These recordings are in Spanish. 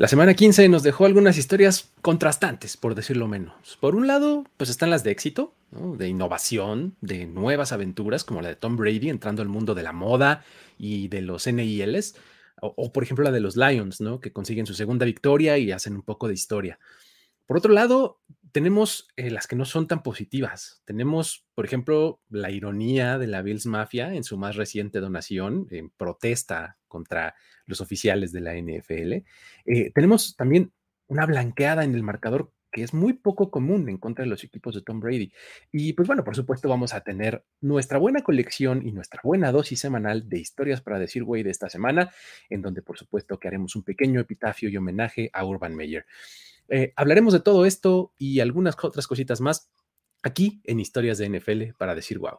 La semana 15 nos dejó algunas historias contrastantes, por decirlo menos. Por un lado, pues están las de éxito, de innovación, de nuevas aventuras, como la de Tom Brady entrando al mundo de la moda y de los NILs, o, por ejemplo la de los Lions, ¿no? que consiguen su segunda victoria y hacen un poco de historia. Por otro lado, tenemos eh, las que no son tan positivas. Tenemos, por ejemplo, la ironía de la Bills Mafia en su más reciente donación en protesta contra los oficiales de la NFL. Eh, tenemos también una blanqueada en el marcador que es muy poco común en contra de los equipos de Tom Brady. Y pues bueno, por supuesto vamos a tener nuestra buena colección y nuestra buena dosis semanal de historias para decir güey de esta semana, en donde por supuesto que haremos un pequeño epitafio y homenaje a Urban Meyer. Eh, hablaremos de todo esto y algunas otras cositas más aquí en Historias de NFL para decir wow.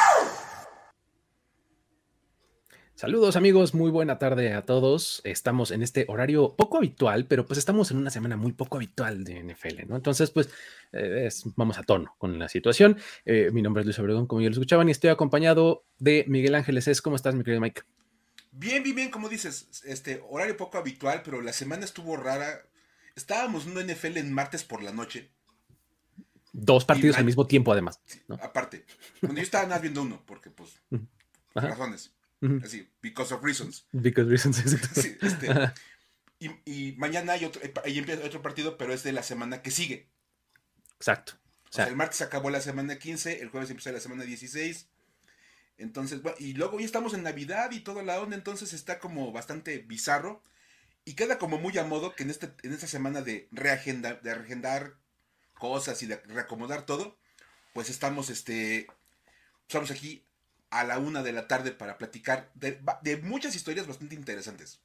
Saludos amigos, muy buena tarde a todos. Estamos en este horario poco habitual, pero pues estamos en una semana muy poco habitual de NFL, ¿no? Entonces, pues eh, vamos a tono con la situación. Eh, mi nombre es Luis Obregón, como ya lo escuchaban, y estoy acompañado de Miguel Ángeles. Es, ¿Cómo estás, mi querido Mike? Bien, bien, bien, como dices, este horario poco habitual, pero la semana estuvo rara. Estábamos en NFL en martes por la noche. Dos partidos al mismo tiempo, además. Aparte. Cuando yo estaba nada viendo uno, porque pues, razones. Así, because of reasons. Because reasons, sí, este, y, mañana hay otro, ahí empieza otro partido, pero es de la semana que sigue. Exacto. O sea, el martes acabó la semana 15, el jueves empieza la semana 16. Entonces, bueno, y luego ya estamos en Navidad y toda la onda, entonces está como bastante bizarro. Y queda como muy a modo que en, este, en esta semana de, reagenda, de reagendar cosas y de reacomodar todo, pues estamos, este, estamos aquí a la una de la tarde para platicar de, muchas historias bastante interesantes.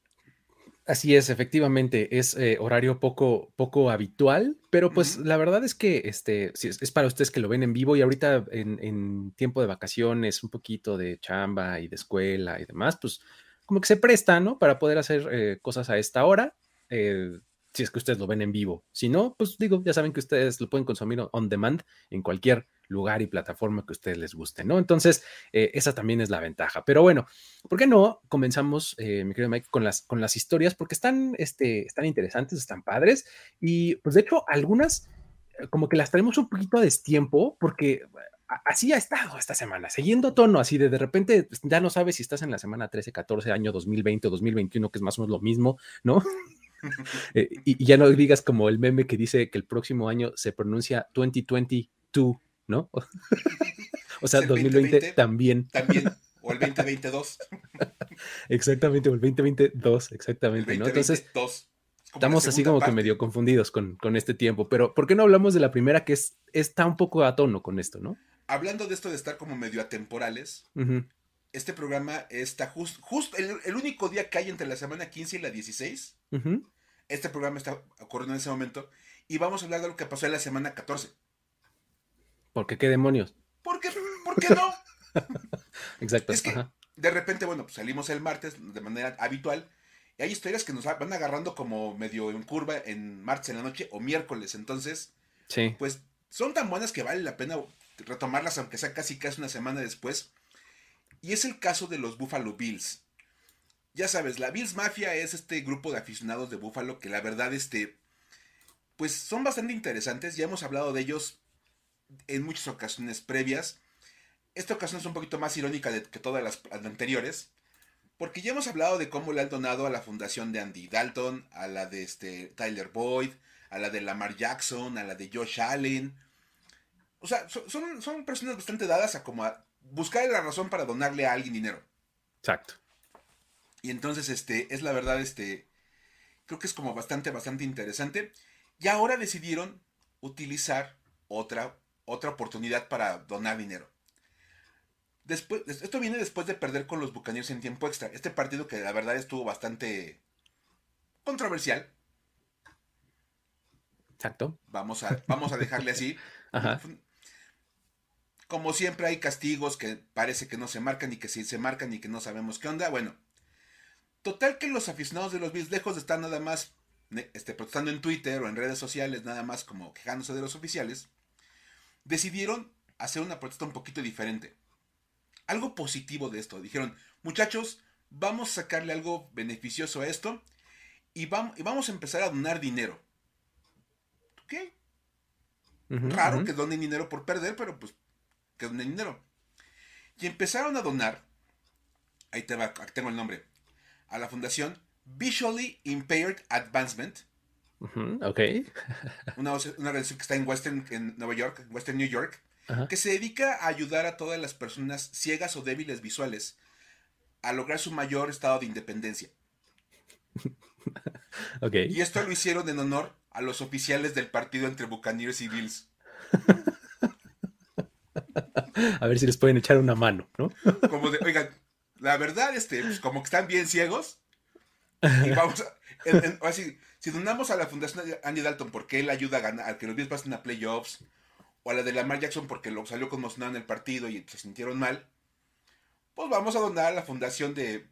Así es, efectivamente, es eh, horario poco, poco habitual, pero pues la verdad es que este, es, para ustedes que lo ven en vivo y ahorita en, tiempo de vacaciones, un poquito de chamba y de escuela y demás, pues como que se presta, ¿no? Para poder hacer eh, cosas a esta hora, eh, si es que ustedes lo ven en vivo. Si no, pues digo, ya saben que ustedes lo pueden consumir on demand en cualquier lugar y plataforma que a ustedes les guste, ¿no? Entonces, eh, esa también es la ventaja. Pero bueno, ¿por qué no comenzamos, eh, mi querido Mike, con las, con las historias? Porque están, este, están interesantes, están padres. Y pues de hecho, algunas eh, como que las traemos un poquito a destiempo porque así ha estado esta semana, siguiendo tono, así de de repente pues, ya no sabes si estás en la semana 13, 14, año 2020 o 2021, que es más o menos lo mismo, ¿no? Y, y, ya no digas como el meme que dice que el próximo año se pronuncia 2022 ¿no? o sea, 2020, también. También, o el 2022. exactamente, o el 2022, exactamente, ¿no? Entonces, estamos así como que medio confundidos con, este tiempo, pero ¿por qué no hablamos de la primera que es, está un poco a tono con esto, ¿no? Hablando de esto de estar como medio atemporales, este programa está justo, justo el, único día que hay entre la semana 15 y la 16. Este programa está ocurriendo en ese momento y vamos a hablar de lo que pasó en la semana 14. ¿Por qué qué demonios? ¿Por qué, ¿Por qué no? Exacto. Es que de repente, bueno, pues salimos el martes de manera habitual y hay historias que nos van agarrando como medio en curva en martes en la noche o miércoles. Entonces, sí. pues son tan buenas que vale la pena retomarlas, aunque sea casi casi una semana después. Y es el caso de los Buffalo Bills. Ya sabes, la Bills Mafia es este grupo de aficionados de Buffalo que la verdad, este, pues son bastante interesantes. Ya hemos hablado de ellos en muchas ocasiones previas. Esta ocasión es un poquito más irónica que todas las anteriores, porque ya hemos hablado de cómo le han donado a la fundación de Andy Dalton, a la de este Tyler Boyd, a la de Lamar Jackson, a la de Josh Allen. O sea, son, son personas bastante dadas a como a buscar la razón para donarle a alguien dinero. Exacto. Y entonces, este, es la verdad, este, creo que es como bastante, bastante interesante. Y ahora decidieron utilizar otra otra oportunidad para donar dinero. Después, esto viene después de perder con los Buccaneers en tiempo extra. Este partido que la verdad estuvo bastante controversial. Exacto. Vamos a, vamos a dejarle así. Como siempre hay castigos que parece que no se marcan y que sí se marcan y que no sabemos qué onda. Bueno, total que los aficionados de los Bills, lejos de estar nada más este, protestando en Twitter o en redes sociales, nada más como quejándose de los oficiales, decidieron hacer una protesta un poquito diferente. Algo positivo de esto. Dijeron, muchachos, vamos a sacarle algo beneficioso a esto y vamos, y vamos a empezar a donar dinero. ¿Qué? Raro que donen dinero por perder, pero pues que donen dinero. Y empezaron a donar, ahí te va, tengo el nombre, a la fundación Visually Impaired Advancement. ok. una, una organización que está en Western, en Nueva York, Western New York, que se dedica a ayudar a todas las personas ciegas o débiles visuales a lograr su mayor estado de independencia. okay. Y esto lo hicieron en honor a los oficiales del partido entre Buccaneers y Bills. a ver si les pueden echar una mano, ¿no? Como de, oigan, la verdad, este, pues como que están bien ciegos. Y vamos a, así, si donamos a la Fundación Andy Dalton porque él ayuda a ganar, a que los Bills pasen a playoffs, o a la de Lamar Jackson porque lo salió conmocionado en el partido y se sintieron mal, pues vamos a donar a la fundación de,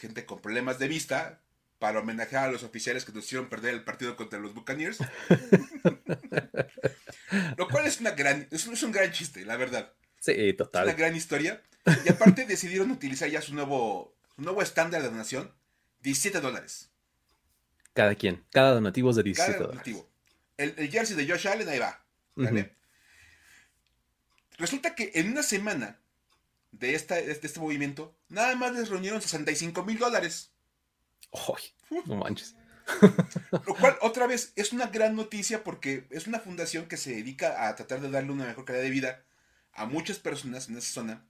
gente con problemas de vista para homenajear a los oficiales que nos hicieron perder el partido contra los Buccaneers. Lo cual es una gran, es, un gran chiste, la verdad. Sí, total. Es una gran historia. Y aparte decidieron utilizar ya su nuevo, nuevo estándar de donación, 17 dólares. Cada quien, cada donativo es de 17 cada donativo. El, el, jersey de Josh Allen ahí va. ¿vale? Resulta que en una semana de, esta, este movimiento, nada más les reunieron 65 mil dólares. No manches. Lo cual, otra vez, es una gran noticia porque es una fundación que se dedica a tratar de darle una mejor calidad de vida a muchas personas en esa zona.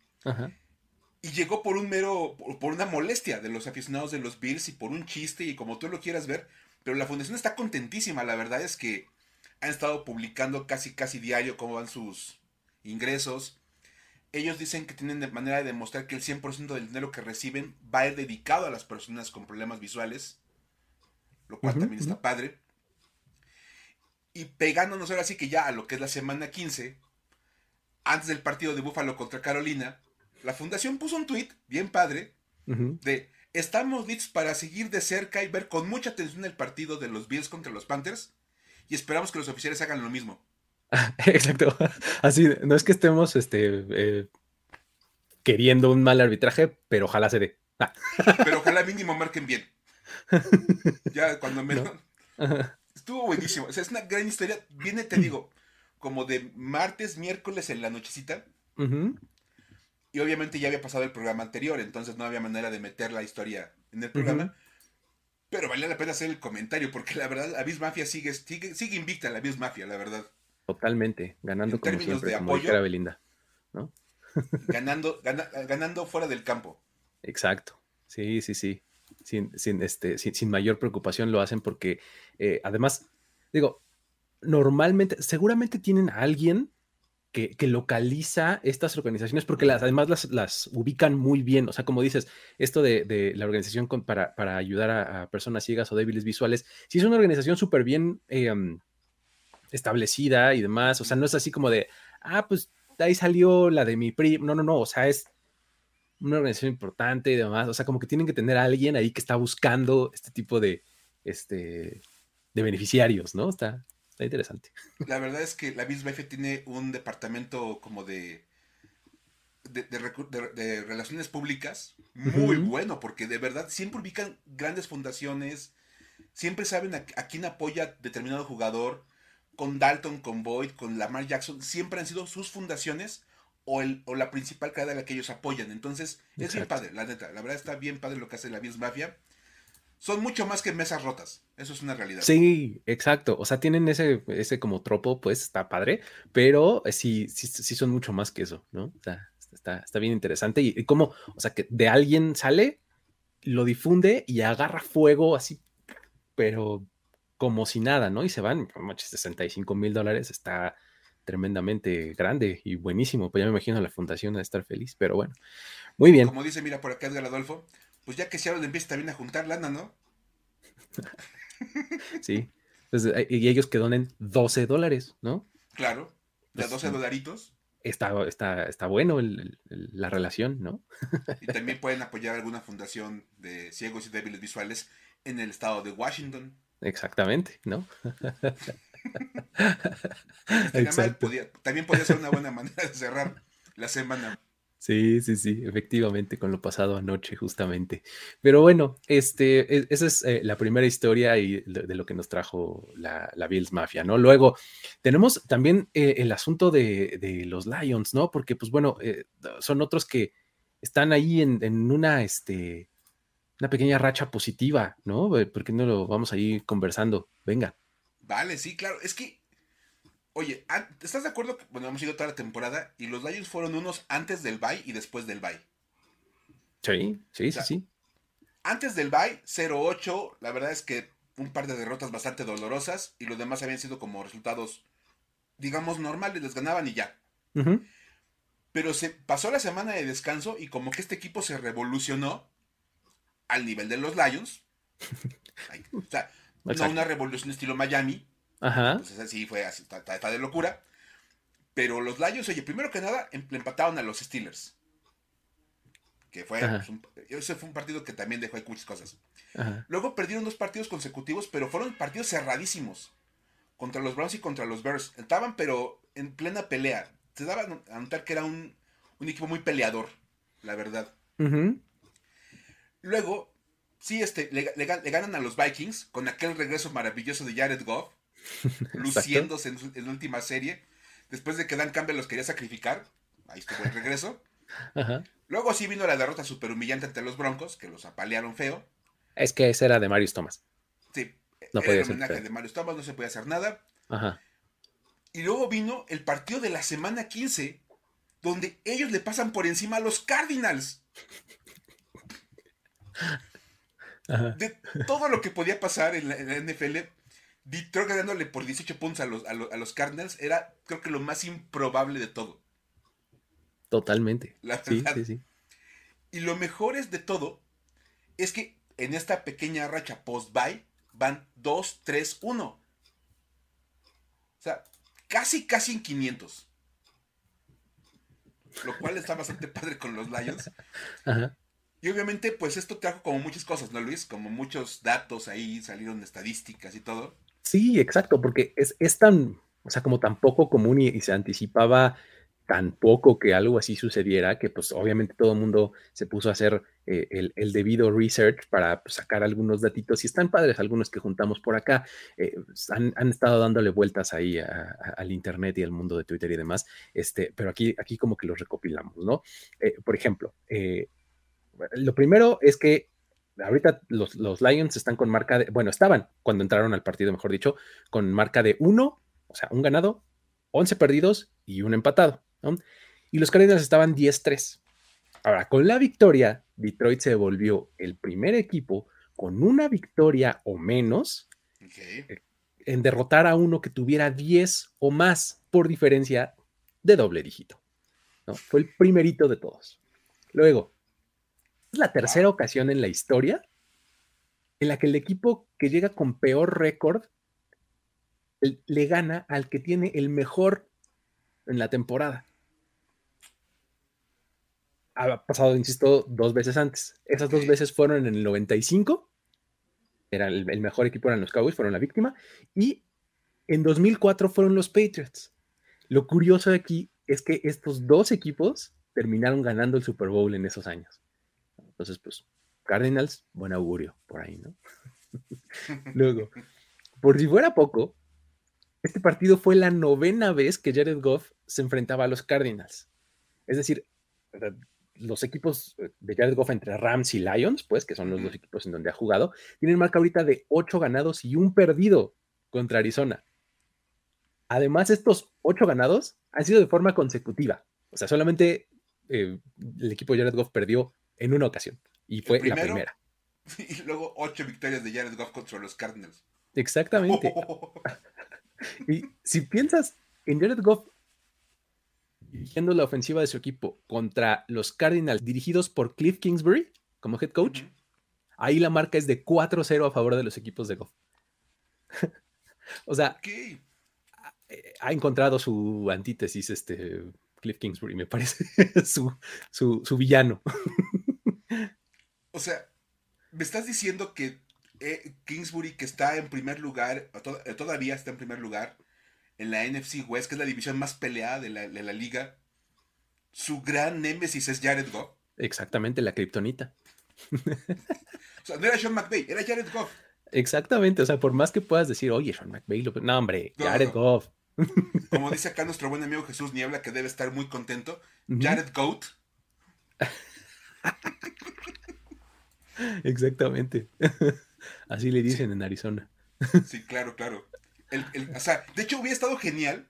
Y llegó por un mero, por una molestia de los aficionados de los Bills y por un chiste y como tú lo quieras ver. Pero la fundación está contentísima. La verdad es que han estado publicando casi, casi diario cómo van sus, ingresos. Ellos dicen que tienen de manera de demostrar que el 100% del dinero que reciben va a ir dedicado a las personas con problemas visuales, lo cual también está padre. Y pegándonos ahora sí que ya a lo que es la semana 15, antes del partido de Búfalo contra Carolina, la fundación puso un tweet bien padre de estamos listos para seguir de cerca y ver con mucha atención el partido de los Bills contra los Panthers y esperamos que los oficiales hagan lo mismo. Exacto. Así, no es que estemos este, eh, queriendo un mal arbitraje, pero ojalá se dé. Ah. Pero ojalá mínimo marquen bien. Ya cuando menos. Estuvo buenísimo. O sea, es una gran historia. Viene, te digo, como de martes, miércoles en la nochecita. Y obviamente ya había pasado el programa anterior, entonces no había manera de meter la historia en el programa. Pero valía la pena hacer el comentario, porque la verdad, la Biz Mafia sigue, sigue, sigue invicta, la Biz Mafia, la verdad. Totalmente, ganando como siempre, de como apoyo, Belinda, ¿no? ganando, ganando fuera del campo. Exacto, sí, sí, sí. Sin, sin, este, sin, mayor preocupación lo hacen porque eh, además, digo, normalmente, seguramente tienen a alguien que, localiza estas organizaciones porque las, además las, ubican muy bien. O sea, como dices, esto de, la organización para, ayudar a, personas ciegas o débiles visuales, sí es una organización súper bien em, establecida y demás. O sea, no es así como de, ah, pues ahí salió la de mi primo. No, no, no. O sea, es una organización importante y demás. O sea, como que tienen que tener a alguien ahí que está buscando este tipo de, este, de beneficiarios, ¿no? Está, está interesante. La verdad es que la BISBF tiene un departamento como de, de, relaciones públicas muy bueno, porque de verdad siempre ubican grandes fundaciones, siempre saben a quién apoya determinado jugador con Dalton, con Boyd, con Lamar Jackson, siempre han sido sus fundaciones o, el, o la principal cadena a la que ellos apoyan. Entonces, es bien padre, la neta. La verdad está bien padre lo que hace la Bills Mafia. Son mucho más que mesas rotas. Eso es una realidad. Sí, exacto. O sea, tienen ese, ese como tropo, pues está padre, pero sí, sí, sí son mucho más que eso, ¿no? O sea, está, está bien interesante. Y, y como, o sea, que de alguien sale, lo difunde y agarra fuego así, pero como si nada, ¿no? Y se van, 65 mil dólares está tremendamente grande y buenísimo. Pues ya me imagino la fundación a estar feliz, pero bueno, muy bien. Como dice, mira por acá Edgar Adolfo, pues ya que Seattle empieza también a juntar lana, ¿no? sí. Pues, y ellos que donen 12 dólares, ¿no? Claro, de 12 pues, dolaritos. está, está, está bueno la relación, ¿no? y también pueden apoyar alguna fundación de ciegos y débiles visuales en el estado de Washington. Exactamente, ¿no? también podría ser una buena manera de cerrar la semana. Sí, sí, sí, efectivamente, con lo pasado anoche, justamente. Pero bueno, este, e, esa es eh, la primera historia y de, lo que nos trajo la, Bills Mafia, ¿no? Luego, tenemos también eh, el asunto de, los Lions, ¿no? Porque, pues bueno, eh, son otros que están ahí en, en, una, este, una pequeña racha positiva, ¿no? ¿Por qué no lo vamos ahí conversando? Venga. Vale, sí, claro. Es que Oye, ¿estás de acuerdo que bueno, hemos ido toda la temporada y los Lions fueron unos antes del bye y después del bye? Sí, sí, sí, sí. Antes del bye, 0-8, la verdad es que un par de derrotas bastante dolorosas y los demás habían sido como resultados, digamos, normales, les ganaban y ya. Pero se pasó la semana de descanso y como que este equipo se revolucionó al nivel de los Lions. o sea, no una revolución estilo Miami, Ajá. Entonces así fue, así, está, de locura. Pero los Lions, oye, primero que nada, em, empataron a los Steelers. Que fue, pues, un, ese fue un partido que también dejó ahí muchas cosas. Luego perdieron dos partidos consecutivos, pero fueron partidos cerradísimos. Contra los Browns y contra los Bears. Estaban, pero en plena pelea. Se daba a notar que era un, equipo muy peleador, la verdad. Luego, sí, este, le, le, ganan a los Vikings con aquel regreso maravilloso de Jared Goff. luciéndose en, su, última serie. Después de que Dan Campbell los quería sacrificar. Ahí estuvo el regreso. Luego sí vino la derrota super humillante ante los Broncos, que los apalearon feo. Es que ese era de Marius Thomas. Sí, no era el homenaje de Marius Thomas, no se podía hacer nada. Y luego vino el partido de la semana 15, donde ellos le pasan por encima a los Cardinals. De todo lo que podía pasar en la NFL, Detroit ganándole por 18 puntos a los, a, los, Cardinals era, creo que lo más improbable de todo. Totalmente. sí, sí, sí. Y lo mejor es de todo es que en esta pequeña racha post-bye van 2, 3, 1. O sea, casi, casi en 500. Lo cual está bastante padre con los Lions. Ajá. Y obviamente, pues esto trajo como muchas cosas, ¿no, Luis? Como muchos datos ahí, salieron estadísticas y todo. Sí, exacto, porque es, es tan, o sea, como tan poco común y, se anticipaba tan poco que algo así sucediera, que pues obviamente todo el mundo se puso a hacer eh, el, debido research para pues, sacar algunos datitos y están padres algunos que juntamos por acá. Eh, han, han, estado dándole vueltas ahí al internet y al mundo de Twitter y demás, este, pero aquí, aquí como que los recopilamos, ¿no? Eh, por ejemplo, lo primero es que ahorita los, Lions están con marca de, bueno, estaban cuando entraron al partido, mejor dicho, con marca de uno, o sea, un ganado, 11 perdidos y un empatado. Y los Cardinals estaban 10-3. Ahora, con la victoria, Detroit se volvió el primer equipo con una victoria o menos eh, en derrotar a uno que tuviera 10 o más por diferencia de doble dígito. ¿no? Fue el primerito de todos. Luego, es la tercera ocasión en la historia en la que el equipo que llega con peor récord le gana al que tiene el mejor en la temporada. Ha pasado, insisto, dos veces antes. Esas dos veces fueron en el 95. Era el, el mejor equipo eran los Cowboys, fueron la víctima. Y en 2004 fueron los Patriots. Lo curioso de aquí es que estos dos equipos terminaron ganando el Super Bowl en esos años. Entonces, pues, Cardinals, buen augurio por ahí, ¿no? Luego, por si fuera poco, este partido fue la novena vez que Jared Goff se enfrentaba a los Cardinals. Es decir, los equipos de Jared Goff entre Rams y Lions, pues, que son los dos equipos en donde ha jugado, tienen marca ahorita de ocho ganados y un perdido contra Arizona. Además, estos ocho ganados han sido de forma consecutiva. O sea, solamente eh, el equipo de Jared Goff perdió en una ocasión. Y fue la primera. Y luego ocho victorias de Jared Goff contra los Cardinals. Exactamente. y si piensas en Jared Goff dirigiendo la ofensiva de su equipo contra los Cardinals dirigidos por Cliff Kingsbury como head coach, ahí la marca es de 4-0 a favor de los equipos de Goff. o sea, ha encontrado su antítesis este Cliff Kingsbury, me parece su, su, villano. O sea, me estás diciendo que eh, Kingsbury, que está en primer lugar, eh, todavía está en primer lugar en la NFC West, que es la división más peleada de la, de la liga, su gran némesis es Jared Goff. Exactamente, la kriptonita. o sea, no era Sean McVay, era Jared Goff. Exactamente, o sea, por más que puedas decir, oye, Sean McVay, no, hombre, Jared Goff. Como dice acá nuestro buen amigo Jesús Niebla, que debe estar muy contento, Jared Goat. Exactamente. Así le dicen en Arizona. Sí, claro, claro. o sea, de hecho hubiera estado genial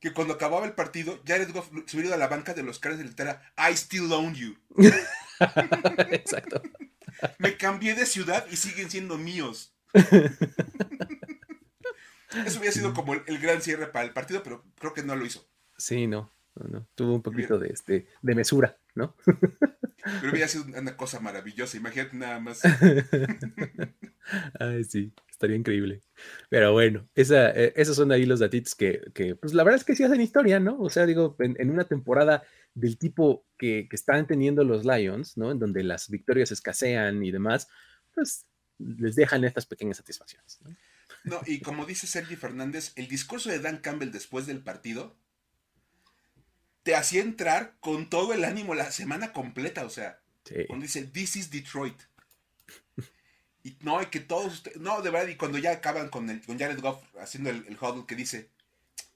que cuando acababa el partido, Jared Goff se hubiera ido a la banca de los caras de litera I still own you. Exacto. Me cambié de ciudad y siguen siendo míos. Eso hubiera sido como el, gran cierre para el partido, pero creo que no lo hizo. Sí, no, no, tuvo un poquito de, este, de mesura, ¿no? Pero hubiera sido una cosa maravillosa, imagínate nada más. Ay, sí, estaría increíble. Pero bueno, esa, eh, esos son ahí los datitos que, que, pues la verdad es que sí hacen historia, ¿no? O sea, digo, en, una temporada del tipo que, que, están teniendo los Lions, ¿no? En donde las victorias escasean y demás, pues les dejan estas pequeñas satisfacciones, ¿no? No, y como dice Sergi Fernández, el discurso de Dan Campbell después del partido te hacía entrar con todo el ánimo la semana completa, o sea, cuando dice, This is Detroit. Y no, hay que todos ustedes, no, de verdad, y cuando ya acaban con, el, con Jared Goff haciendo el, el huddle que dice,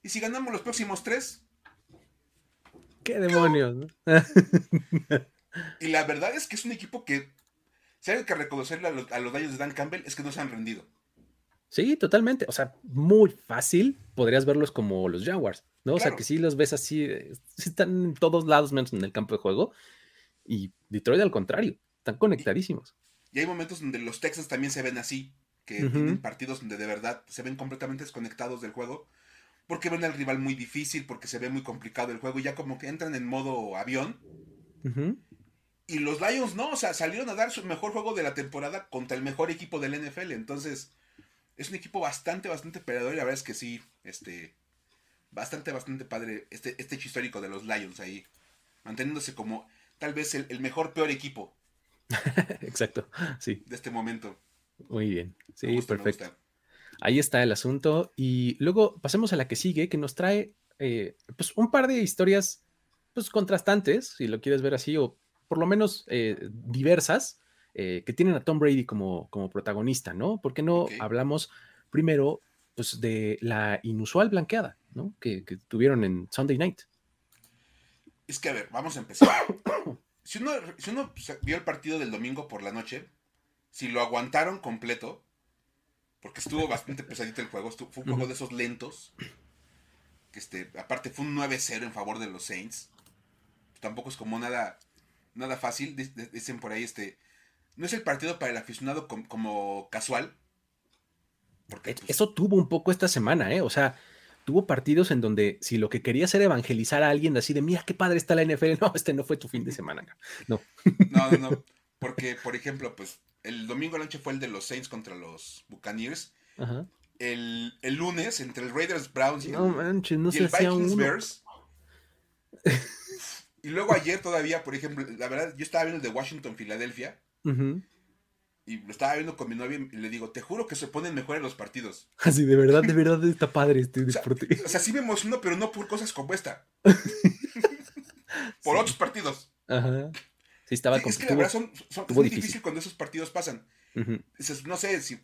¿y si ganamos los próximos tres? ¿Qué demonios? y la verdad es que es un equipo que, si hay que reconocerle a los, a los daños de Dan Campbell, es que no se han rendido. Sí, totalmente. O sea, muy fácil podrías verlos como los Jaguars, ¿no? O sea, que sí los ves así, eh, están en todos lados menos en el campo de juego. Y Detroit al contrario, están conectadísimos. Y, hay momentos donde los Texans también se ven así, que tienen partidos donde de verdad se ven completamente desconectados del juego, porque ven al rival muy difícil, porque se ve muy complicado el juego y ya como que entran en modo avión. Y los Lions no, o sea, salieron a dar su mejor juego de la temporada contra el mejor equipo del NFL. Entonces, es un equipo bastante, bastante peleador y la verdad es que sí, este, bastante, bastante padre este, este hecho histórico de los Lions ahí, manteniéndose como tal vez el, mejor, peor equipo. Exacto, sí. De este momento. Muy bien, sí, perfecto. Ahí está el asunto y luego pasemos a la que sigue, que nos trae eh, pues un par de historias pues contrastantes, si lo quieres ver así, o por lo menos eh, diversas, eh, que tienen a Tom Brady como, como protagonista, ¿no? ¿Por qué no hablamos primero pues, de la inusual blanqueada, ¿no? Que, tuvieron en Sunday Night. Es que, a ver, vamos a empezar. si, uno, vio el partido del domingo por la noche, si lo aguantaron completo, porque estuvo bastante pesadito el juego, fue un juego de esos lentos, que este, aparte fue un 9-0 en favor de los Saints, tampoco es como nada, nada fácil, dicen por ahí, este, no es el partido para el aficionado como, casual. Porque, pues, Eso tuvo un poco esta semana, ¿eh? O sea, tuvo partidos en donde si lo que querías era evangelizar a alguien así de, mira qué padre está la NFL, no, este no fue tu fin de semana. No. No, no, no. Porque, por ejemplo, pues el domingo noche fue el de los Saints contra los Buccaneers. Ajá. El, lunes, entre el Raiders Browns y el, Vikings Bears. y luego ayer todavía, por ejemplo, la verdad, yo estaba viendo el de Washington, Filadelfia. Y lo estaba viendo con mi novia y le digo, te juro que se ponen mejor en los partidos. Así, de verdad, de verdad está padre este deporte. O sea, sí me emociono, pero no por cosas como esta. por otros partidos. Ajá. Sí, estaba Es que la verdad son, es muy difícil. cuando esos partidos pasan. no sé si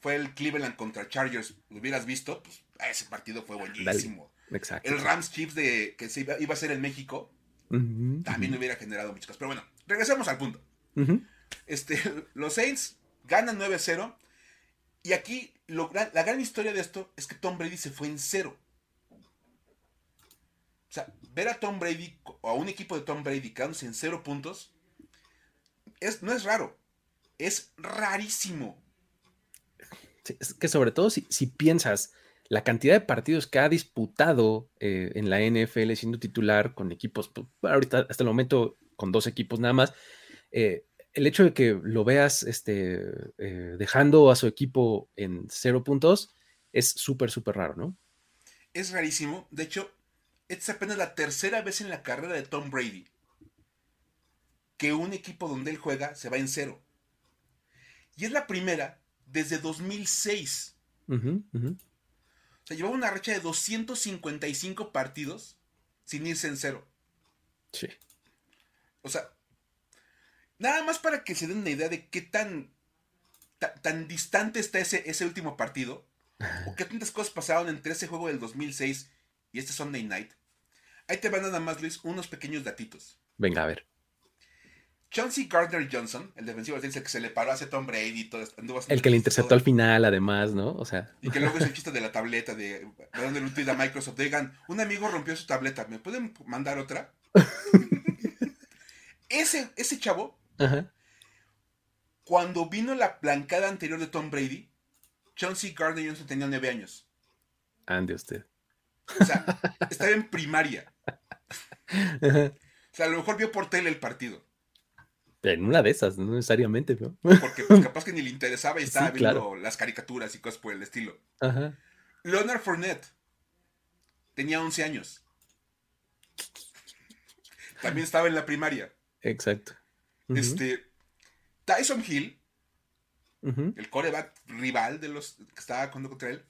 fue el Cleveland contra Chargers, lo hubieras visto, pues ese partido fue buenísimo. Exacto. El Rams Chiefs de que se iba, a ser en México, también hubiera generado muchas cosas. Pero bueno, regresemos al punto. Este, los Saints ganan 9-0. Y aquí la gran historia de esto es que Tom Brady se fue en cero. O sea, ver a Tom Brady o a un equipo de Tom Brady quedándose en cero puntos es, no es raro. Es rarísimo. es que sobre todo si, piensas la cantidad de partidos que ha disputado eh, en la NFL siendo titular con equipos, pues, ahorita hasta el momento con dos equipos nada más, eh, el hecho de que lo veas este, eh, dejando a su equipo en cero puntos es súper, súper raro, ¿no? Es rarísimo. De hecho, esta es apenas la tercera vez en la carrera de Tom Brady que un equipo donde él juega se va en cero. Y es la primera desde 2006. O sea, llevaba una racha de 255 partidos sin irse en cero. Sí. O sea, nada más para que se den una idea de qué tan, tan, distante está ese, ese último partido, o qué tantas cosas pasaron entre ese juego del 2006 y este Sunday Night. Ahí te van nada más, Luis, unos pequeños datitos. Venga, a ver. Chauncey Gardner Johnson, el defensivo del que se le paró hacia Tom Brady y todo. El que le interceptó al final, además, ¿no? O sea. Y que luego es el chiste de la tableta, de dónde un tweet a Microsoft. Digan, un amigo rompió su tableta, ¿me pueden mandar otra? ese, ese chavo, cuando vino la blancada anterior de Tom Brady, Chauncey Gardner Johnson tenía nueve años. Ande usted. O sea, estaba en primaria. O sea, a lo mejor vio por tele el partido. En una de esas, no necesariamente, ¿no? Porque pues, capaz que ni le interesaba y estaba viendo las caricaturas y cosas por el estilo. Ajá. Leonard Fournette tenía 11 años. También estaba en la primaria. Exacto. Este. Tyson Hill, el coreback rival de los que estaba contra él,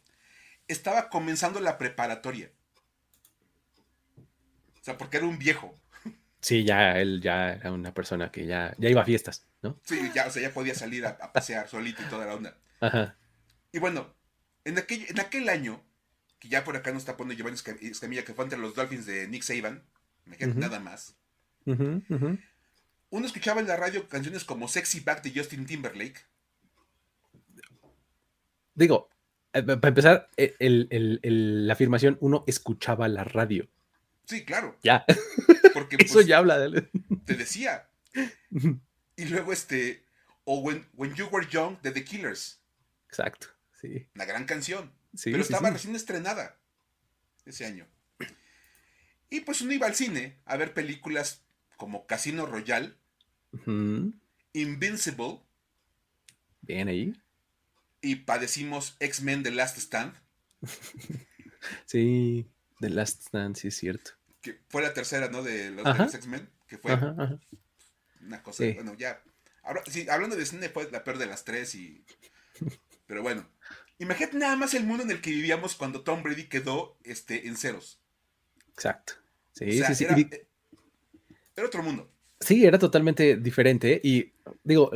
estaba comenzando la preparatoria. O sea, porque era un viejo. Sí, ya él ya era una persona que ya, ya iba a fiestas, ¿no? Sí, ya, o sea, ya podía salir a, pasear solito y toda la onda. Ajá. Y bueno, en aquel, en aquel año, que ya por acá nos está poniendo Giovanni Escamilla, que fue entre los Dolphins de Nick Saban, imagínate nada más. Uno escuchaba en la radio canciones como Sexy Back de Justin Timberlake. Digo, eh, para empezar, eh, la afirmación, uno escuchaba la radio. Sí, claro. Ya. Porque, Eso pues, ya habla de Te decía. Y luego este. O When, You Were Young de The Killers. Exacto, sí. Una gran canción. pero estaba recién estrenada ese año. Y pues uno iba al cine a ver películas como Casino Royale, Invincible. Bien ahí. Y padecimos X-Men The Last Stand. sí. The Last Stand, sí es cierto. Que fue la tercera, ¿no? De los, X-Men, que fue una cosa, bueno, ya. hablando de cine fue la peor de las tres y... Pero bueno, imagínate nada más el mundo en el que vivíamos cuando Tom Brady quedó este, en ceros. Exacto. Sí, sí, sí. Eh, era, otro mundo. Sí, era totalmente diferente. Y digo,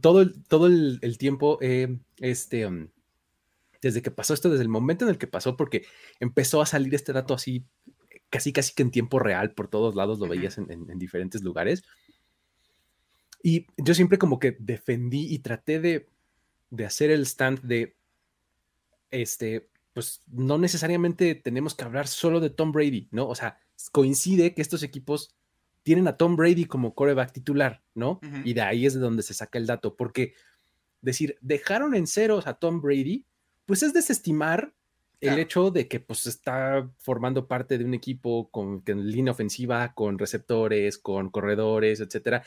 todo, el, todo el, tiempo, eh, este, um, desde que pasó esto, desde el momento en el que pasó, porque empezó a salir este dato así, casi casi que en tiempo real, por todos lados lo veías en, diferentes lugares. Y yo siempre como que defendí y traté de, de hacer el stand de, este, pues no necesariamente tenemos que hablar solo de Tom Brady, ¿no? O sea, coincide que estos equipos tienen a Tom Brady como coreback titular, ¿no? Y de ahí es de donde se saca el dato, porque decir, dejaron en ceros a Tom Brady, pues es desestimar el hecho de que pues está formando parte de un equipo con, línea ofensiva, con receptores, con corredores, etcétera,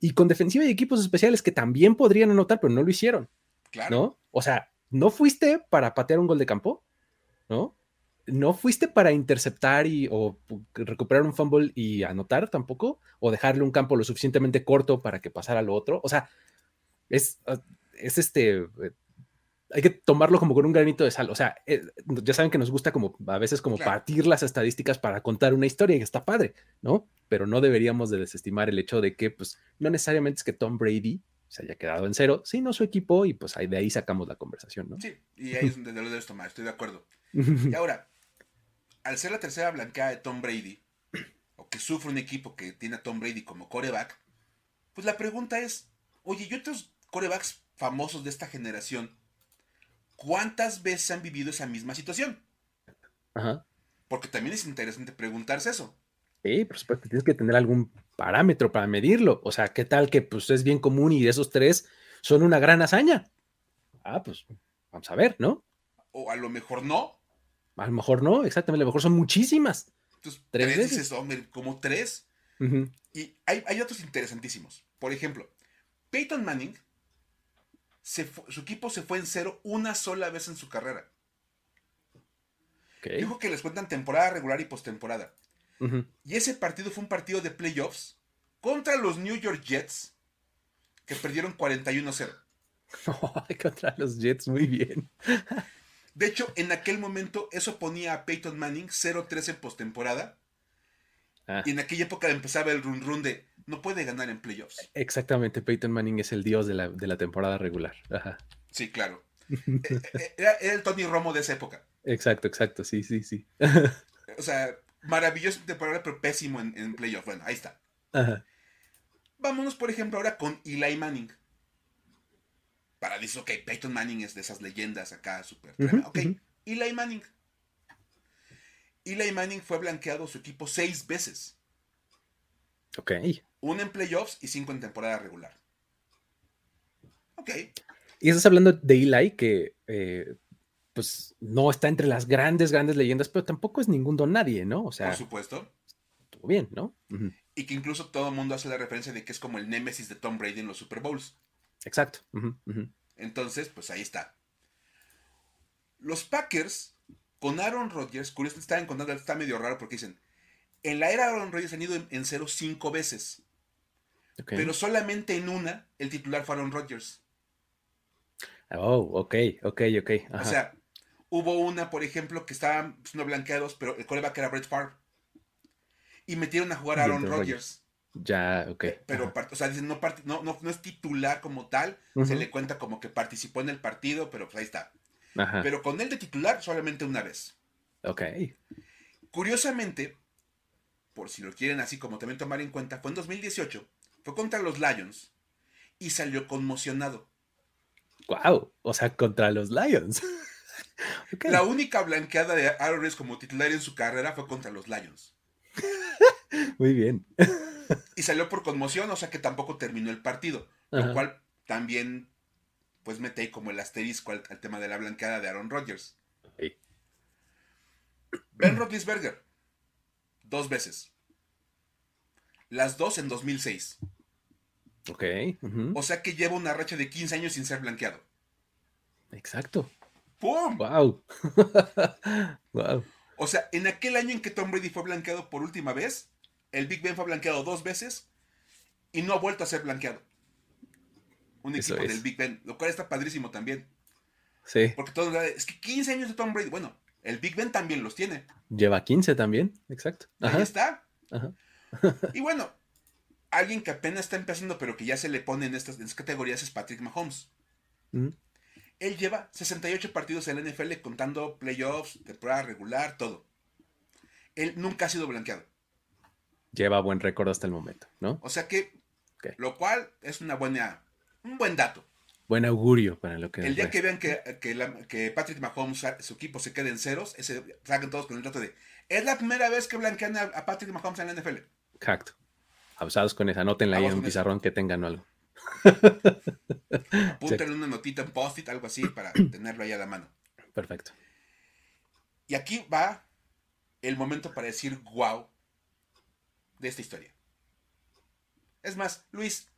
y con defensiva y equipos especiales que también podrían anotar, pero no lo hicieron. Claro. ¿No? O sea, no fuiste para patear un gol de campo, ¿no? No fuiste para interceptar y o recuperar un fumble y anotar tampoco, o dejarle un campo lo suficientemente corto para que pasara lo otro. O sea, es, es este hay que tomarlo como con un granito de sal. O sea, eh, ya saben que nos gusta como a veces como partir las estadísticas para contar una historia y está padre, ¿no? Pero no deberíamos de desestimar el hecho de que, pues, no necesariamente es que Tom Brady se haya quedado en cero, sino su equipo y pues ahí, de ahí sacamos la conversación, ¿no? Sí, y ahí es donde lo debes tomar, estoy de acuerdo. y ahora, al ser la tercera blanqueada de Tom Brady, o que sufre un equipo que tiene a Tom Brady como coreback, pues la pregunta es, oye, ¿y otros corebacks famosos de esta generación ¿cuántas veces han vivido esa misma situación? Ajá. Porque también es interesante preguntarse eso. Sí, por supuesto, tienes que tener algún parámetro para medirlo. O sea, ¿qué tal que pues es bien común y de esos tres son una gran hazaña? Ah, pues vamos a ver, ¿no? O a lo mejor no. A lo mejor no, exactamente, a lo mejor son muchísimas. Entonces, tres, veces. hombre, como tres. Y hay, hay otros interesantísimos. Por ejemplo, Peyton Manning su equipo se fue en cero una sola vez en su carrera. Dijo que les cuentan temporada regular y postemporada. Y ese partido fue un partido de playoffs contra los New York Jets que perdieron 41-0. contra los Jets, muy bien. De hecho, en aquel momento eso ponía a Peyton Manning 0-3 en postemporada. Ah. Y en aquella época empezaba el run run de no puede ganar en playoffs. Exactamente, Peyton Manning es el dios de la, temporada regular. Sí, claro. Eh, eh, era, el Tony Romo de esa época. Exacto, exacto, sí, sí, sí. o sea, maravilloso temporada, pero pésimo en, en playoffs. Bueno, ahí está. Vámonos, por ejemplo, ahora con Eli Manning. Para decir, ok, Peyton Manning es de esas leyendas acá, súper. ok, Eli Manning. Eli Manning fue blanqueado su equipo seis veces. Ok. Una en playoffs y cinco en temporada regular. Ok. Y estás hablando de Eli, que eh, pues no está entre las grandes, grandes leyendas, pero tampoco es ningún don nadie, ¿no? O sea. Por supuesto. Estuvo bien, ¿no? Y que incluso todo el mundo hace la referencia de que es como el némesis de Tom Brady en los Super Bowls. Exacto. Entonces, pues ahí está. Los Packers con Aaron Rodgers, curioso, está encontrando, está medio raro porque dicen, en la era de Aaron Rodgers han ido en, cero cinco veces. Pero solamente en una el titular fue Aaron Rodgers. Oh, ok, ok, ok. O sea, hubo una, por ejemplo, que estaban siendo blanqueados, pero el coreback era Brett Favre. Y metieron a jugar a Aaron Rodgers. Ya, ok. Pero, o sea, no, no, no, es titular como tal, se le cuenta como que participó en el partido, pero pues ahí está. Pero con él de titular solamente una vez. Ok. Curiosamente, por si lo quieren así como también tomar en cuenta, fue en 2018, fue contra los Lions y salió conmocionado. Wow, o sea, contra los Lions. La única blanqueada de Aaron como titular en su carrera fue contra los Lions. Muy bien. y salió por conmoción, o sea que tampoco terminó el partido, lo cual también pues mete ahí como el asterisco al, tema de la blanqueada de Aaron Rodgers. Ben Roethlisberger, dos veces. Las dos en 2006. Ok. O sea que lleva una racha de 15 años sin ser blanqueado. Exacto. ¡Pum! ¡Wow! ¡Wow! O sea, en aquel año en que Tom Brady fue blanqueado por última vez, el Big Ben fue blanqueado dos veces y no ha vuelto a ser blanqueado. Un equipo del Big Ben, lo cual está padrísimo también. Sí. Porque todos es que 15 años de Tom Brady, bueno, el Big Ben también los tiene. Lleva 15 también, exacto. Ahí está. y bueno, alguien que apenas está empezando, pero que ya se le pone en estas, categorías es Patrick Mahomes. Él lleva 68 partidos en la NFL contando playoffs, temporada regular, todo. Él nunca ha sido blanqueado. Lleva buen récord hasta el momento, ¿no? O sea que, lo cual es una buena, un buen dato. Buen augurio para lo que... El día que vean que, que, Patrick Mahomes, su equipo se quede en ceros, ese, salgan todos con el dato de, es la primera vez que blanquean a, Patrick Mahomes en la NFL. Exacto. Abusados con esa, anótenla ahí en un pizarrón que tengan algo. Apúntenle una notita en post-it, algo así, para tenerlo ahí a la mano. Perfecto. Y aquí va el momento para decir wow de esta historia. Es más, Luis,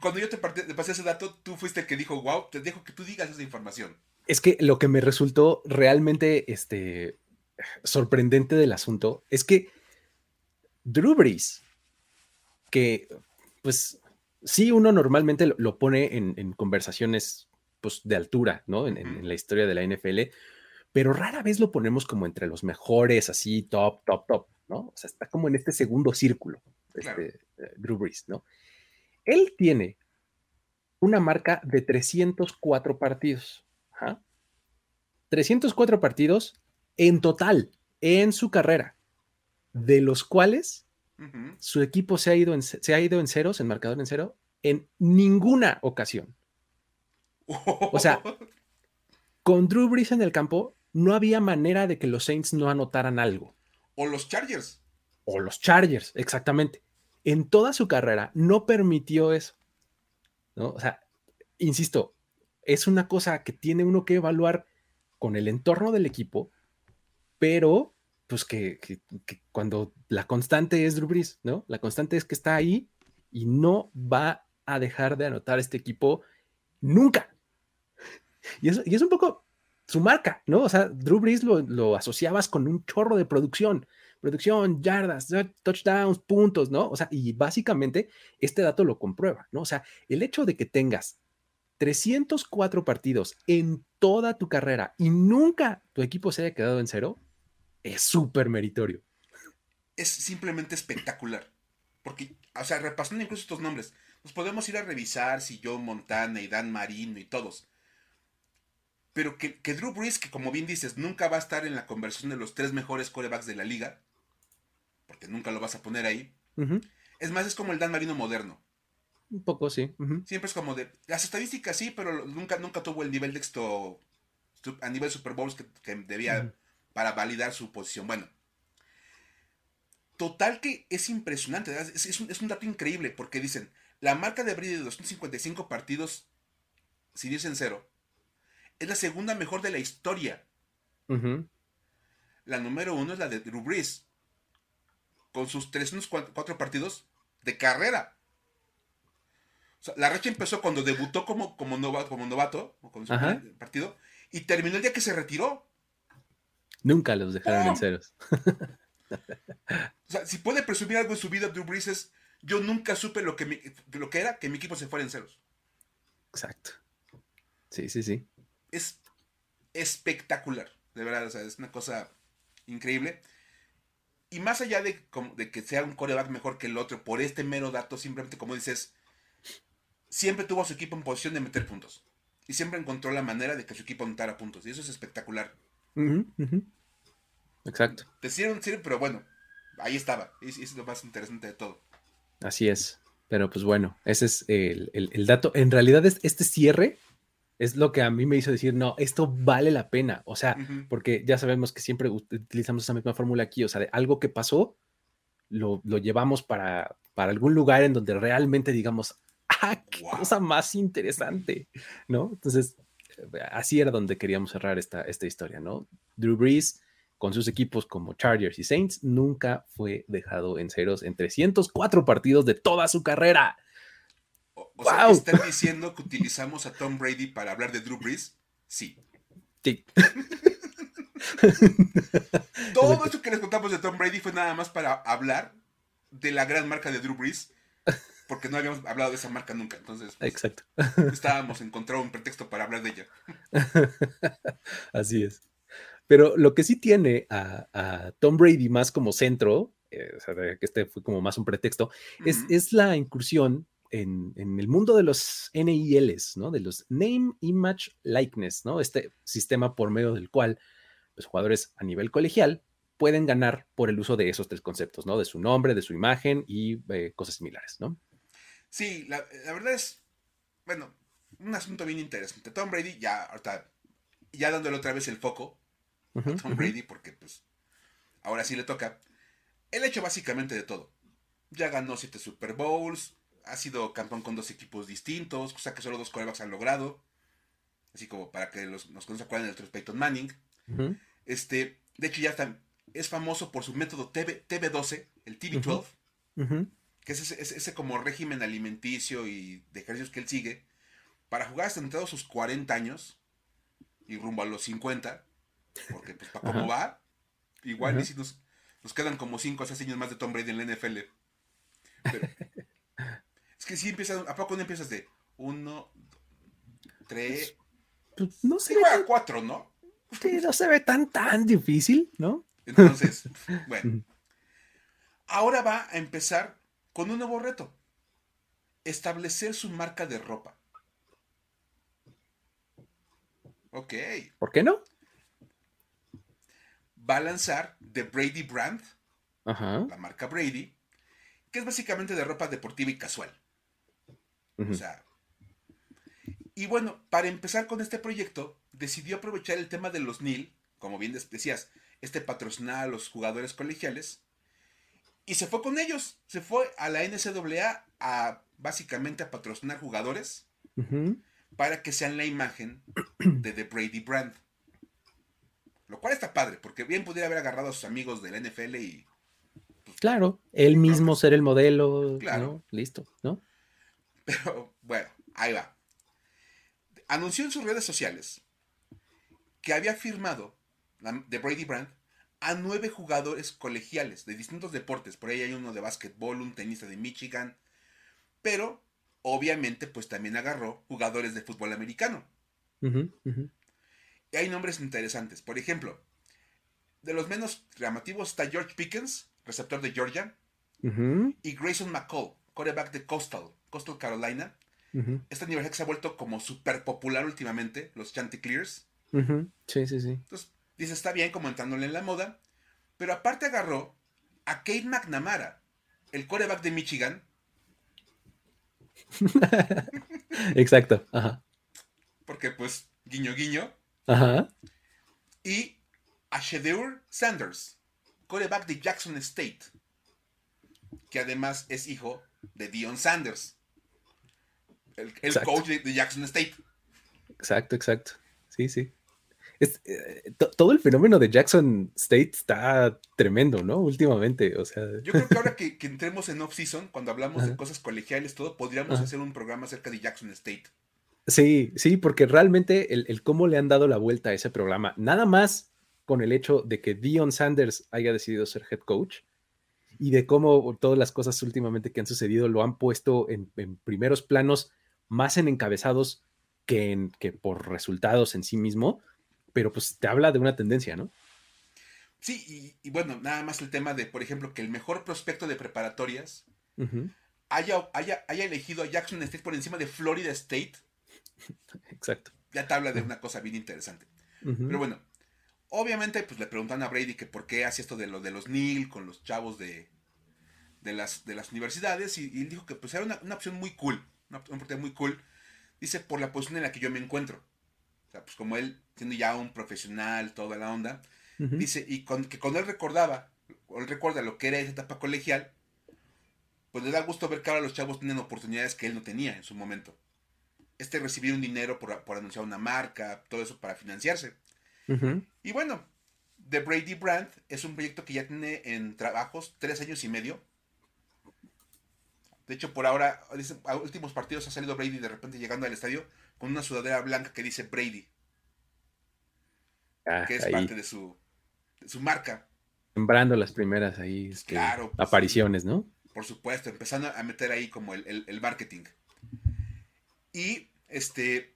cuando yo te, pasé ese dato, tú fuiste el que dijo wow, te dejo que tú digas esa información. Es que lo que me resultó realmente este, sorprendente del asunto es que Drew Brees, que pues sí, uno normalmente lo, pone en, conversaciones pues, de altura, ¿no? En, la historia de la NFL, pero rara vez lo ponemos como entre los mejores, así, top, top, top, ¿no? O sea, está como en este segundo círculo, este, eh, Drew Brees, ¿no? Él tiene una marca de 304 partidos. 304 partidos en total en su carrera, de los cuales su equipo se ha, ido en, se ha ido en ceros, en marcador en cero, en ninguna ocasión. O sea, con Drew Brees en el campo, no había manera de que los Saints no anotaran algo. O los Chargers. O los Chargers, exactamente. En toda su carrera no permitió eso. ¿no? O sea, insisto, es una cosa que tiene uno que evaluar con el entorno del equipo, pero pues que, cuando la constante es Drew ¿no? La constante es que está ahí y no va a dejar de anotar este equipo nunca. Y y es un poco su marca, ¿no? O sea, Drew Brees lo, asociabas con un chorro de producción, producción, yardas, touchdowns, puntos, ¿no? O sea, y básicamente este dato lo comprueba, ¿no? O sea, el hecho de que tengas 304 partidos en toda tu carrera y nunca tu equipo se haya quedado en cero, es súper meritorio. Es simplemente espectacular. Porque, o sea, repasando incluso estos nombres, nos podemos ir a revisar si Joe Montana y Dan Marino y todos. Pero que, Drew Brees, que como bien dices, nunca va a estar en la conversión de los tres mejores corebacks de la liga, porque nunca lo vas a poner ahí. Es más, es como el Dan Marino moderno. Un poco, sí. Siempre es como de. Las estadísticas sí, pero nunca, nunca tuvo el nivel de éxito a nivel Super Bowls que, debía para validar su posición. Bueno. Total que es impresionante. Es, un, es un dato increíble porque dicen la marca de Brady de 255 partidos sin irse en cero es la segunda mejor de la historia. La número uno es la de Drew Brees, con sus 304 partidos de carrera. la racha empezó cuando debutó como, como, novato, como novato, con su partido, y terminó el día que se retiró. Nunca los dejaron en ceros. o sea, si puede presumir algo en su vida, Drew Brees es yo nunca supe lo que, lo que era que mi equipo se fuera en ceros. Exacto. Sí, sí, sí. Es espectacular, de verdad, o sea, es una cosa increíble. Y más allá de, de que sea un coreback mejor que el otro, por este mero dato, simplemente como dices, siempre tuvo a su equipo en posición de meter puntos. Y siempre encontró la manera de que su equipo anotara puntos. Y eso es espectacular. Exacto. Te sirve, pero bueno, ahí estaba. Y es lo más interesante de todo. Así es. Pero pues bueno, ese es el, dato. En realidad, este cierre es lo que a mí me hizo decir, no, esto vale la pena. O sea, porque ya sabemos que siempre utilizamos esa misma fórmula aquí. O sea, de algo que pasó, lo, llevamos para, para algún lugar en donde realmente digamos, ah, qué cosa más interesante, ¿no? Entonces, así era donde queríamos cerrar esta, esta historia, ¿no? Drew Brees con sus equipos como Chargers y Saints, nunca fue dejado en ceros en 304 partidos de toda su carrera. O, sea, ¿están diciendo que utilizamos a Tom Brady para hablar de Drew Brees? Sí. Sí. Todo esto que les contamos de Tom Brady fue nada más para hablar de la gran marca de Drew Brees, porque no habíamos hablado de esa marca nunca. Entonces, pues, Exacto. estábamos encontrando un pretexto para hablar de ella. Así es. Pero lo que sí tiene a, Tom Brady más como centro, eh, o sea, que este fue como más un pretexto, es, la incursión en, el mundo de los NILs, ¿no? De los Name, Image, Likeness, ¿no? Este sistema por medio del cual los jugadores a nivel colegial pueden ganar por el uso de esos tres conceptos, ¿no? De su nombre, de su imagen y eh, cosas similares, ¿no? Sí, la, verdad es, bueno, un asunto bien interesante. Tom Brady, ya, ahorita, ya dándole otra vez el foco, Tom Brady porque pues ahora sí le toca. Él ha hecho básicamente de todo. Ya ganó siete Super Bowls, ha sido campeón con dos equipos distintos, cosa que solo dos corebacks han logrado. Así como para que los, nos se acuerden del Peyton Manning. Este, de hecho, ya está, es famoso por su método TV, TV12, el TV12, que es ese, como régimen alimenticio y de ejercicios que él sigue, para jugar hasta entrado sus 40 años y rumbo a los 50, porque, pues, para cómo va, igual y si nos, quedan como 5 o 6 años más de Tom Brady en la NFL. Es que si empiezas, ¿a poco no empiezas de 1, 3, pues, no sé. 4, ¿no? Sí, no se ve tan, tan difícil, ¿no? Entonces, bueno. Ahora va a empezar con un nuevo reto. Establecer su marca de ropa. Ok. ¿Por qué no? va a lanzar The Brady Brand, la marca Brady, que es básicamente de ropa deportiva y casual. O sea. Y bueno, para empezar con este proyecto, decidió aprovechar el tema de los NIL, como bien decías, este patrocinar a los jugadores colegiales, y se fue con ellos. Se fue a la NCAA a básicamente a patrocinar jugadores para que sean la imagen de The Brady Brand. Lo cual está padre, porque bien pudiera haber agarrado a sus amigos del NFL y. Pues, claro, él mismo ser el modelo. Claro. Listo, ¿no? Pero bueno, ahí va. Anunció en sus redes sociales que había firmado de Brady Brand a nueve jugadores colegiales de distintos deportes. Por ahí hay uno de básquetbol, un tenista de Michigan. Pero, obviamente, pues también agarró jugadores de fútbol americano. Y hay nombres interesantes. Por ejemplo, de los menos llamativos está George Pickens, receptor de Georgia, y Grayson McCall, quarterback de Coastal, Coastal Carolina. Esta universidad que se ha vuelto como súper popular últimamente, los Chanticleers. Sí, sí, sí. Entonces, dice, está bien como entrándole en la moda, pero aparte agarró a Kate McNamara, el quarterback de Michigan. Exacto, ajá. Porque pues, guiño, guiño. Ajá. Y a Shedeur Sanders, quarterback de Jackson State, que además es hijo de Dion Sanders, el, coach de Jackson State. Exacto, exacto. Sí, sí. Eh, todo el fenómeno de Jackson State está tremendo, ¿no? Últimamente, o sea. Yo creo que ahora que, entremos en off-season, cuando hablamos de cosas colegiales, todo, podríamos hacer un programa acerca de Jackson State. Sí, sí, porque realmente el, cómo le han dado la vuelta a ese programa, nada más con el hecho de que Dion Sanders haya decidido ser head coach y de cómo todas las cosas últimamente que han sucedido lo han puesto en, primeros planos más en encabezados que, en, que por resultados en sí mismo pero pues te habla de una tendencia, ¿no? Sí, y, bueno, nada más el tema de, por ejemplo, que el mejor prospecto de preparatorias haya, haya, elegido a Jackson State por encima de Florida State. Exacto. Ya te habla de una cosa bien interesante. Pero bueno, obviamente, pues le preguntan a Brady que por qué hace esto de lo de los NIL con los chavos de, de, las, de las universidades y, él dijo que pues era una, opción muy cool, una oportunidad muy cool. Dice, por la posición en la que yo me encuentro pues como él, siendo ya un profesional, toda la onda, dice, y que cuando él recordaba, o él recuerda lo que era esa etapa colegial, pues le da gusto ver que ahora los chavos tienen oportunidades que él no tenía en su momento. Este recibir un dinero por, anunciar una marca, todo eso para financiarse. Y bueno, The Brady Brand es un proyecto que ya tiene en trabajos tres años y medio. De hecho, por ahora, a últimos partidos ha salido Brady de repente llegando al estadio con una sudadera blanca que dice Brady. Ah, que es parte de su, su marca. Sembrando las primeras ahí este, pues, apariciones, ¿no? Por supuesto, empezando a meter ahí como el, marketing. Y este,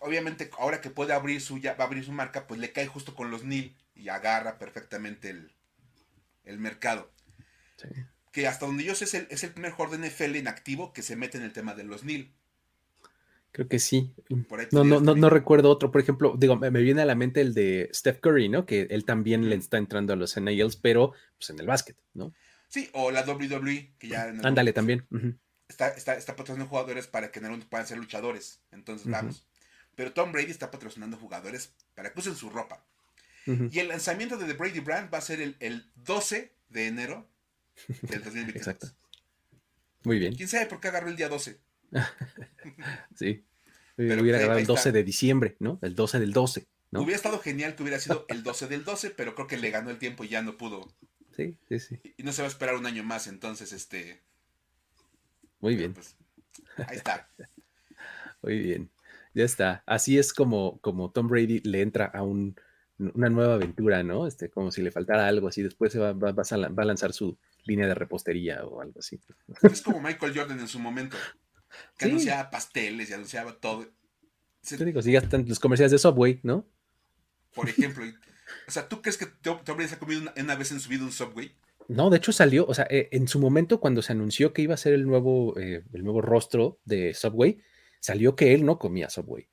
obviamente, ahora que puede abrir su, ya va a abrir su marca, pues le cae justo con los NIL y agarra perfectamente el, mercado. Que hasta donde yo sé es el, es el primer jugador de NFL en activo que se mete en el tema de los NIL. Creo que sí. No, no, no, no, recuerdo otro. Por ejemplo, digo, me, viene a la mente el de Steph Curry, ¿no? Que él también le está entrando a los NALs, pero pues en el básquet, ¿no? Sí, o la WWE, que ya. Ándale también. Está, está, está, patrocinando jugadores para que en algún puedan ser luchadores. Entonces, vamos. Pero Tom Brady está patrocinando jugadores para que usen su ropa. Y el lanzamiento de The Brady Brand va a ser el, el 12 de enero del 2023. Exacto. Muy bien. ¿Quién sabe por qué agarró el día 12? sí. Pero hubiera grabado el 12 de diciembre, ¿no? El 12 del 12, ¿no? Hubiera estado genial que hubiera sido el 12 del 12, pero creo que le ganó el tiempo y ya no pudo. Sí, sí, sí. Y no se va a esperar un año más, entonces, este. Muy bien. Pues, ahí está. Muy bien. Ya está. Así es como, como Tom Brady le entra a un, una nueva aventura, ¿no? Este, como si le faltara algo así. Después se va, va, a, lanzar su línea de repostería o algo así. Es como Michael Jordan en su momento. Que anunciaba pasteles y anunciaba todo. Te digo, si ya están los comerciales de Subway, ¿no? Por ejemplo. o sea, ¿tú crees que Tom Brady ha comido una, vez en su vida un Subway? No, de hecho salió, o sea, eh, en su momento cuando se anunció que iba a ser el nuevo, eh, el nuevo rostro de Subway, salió que él no comía Subway.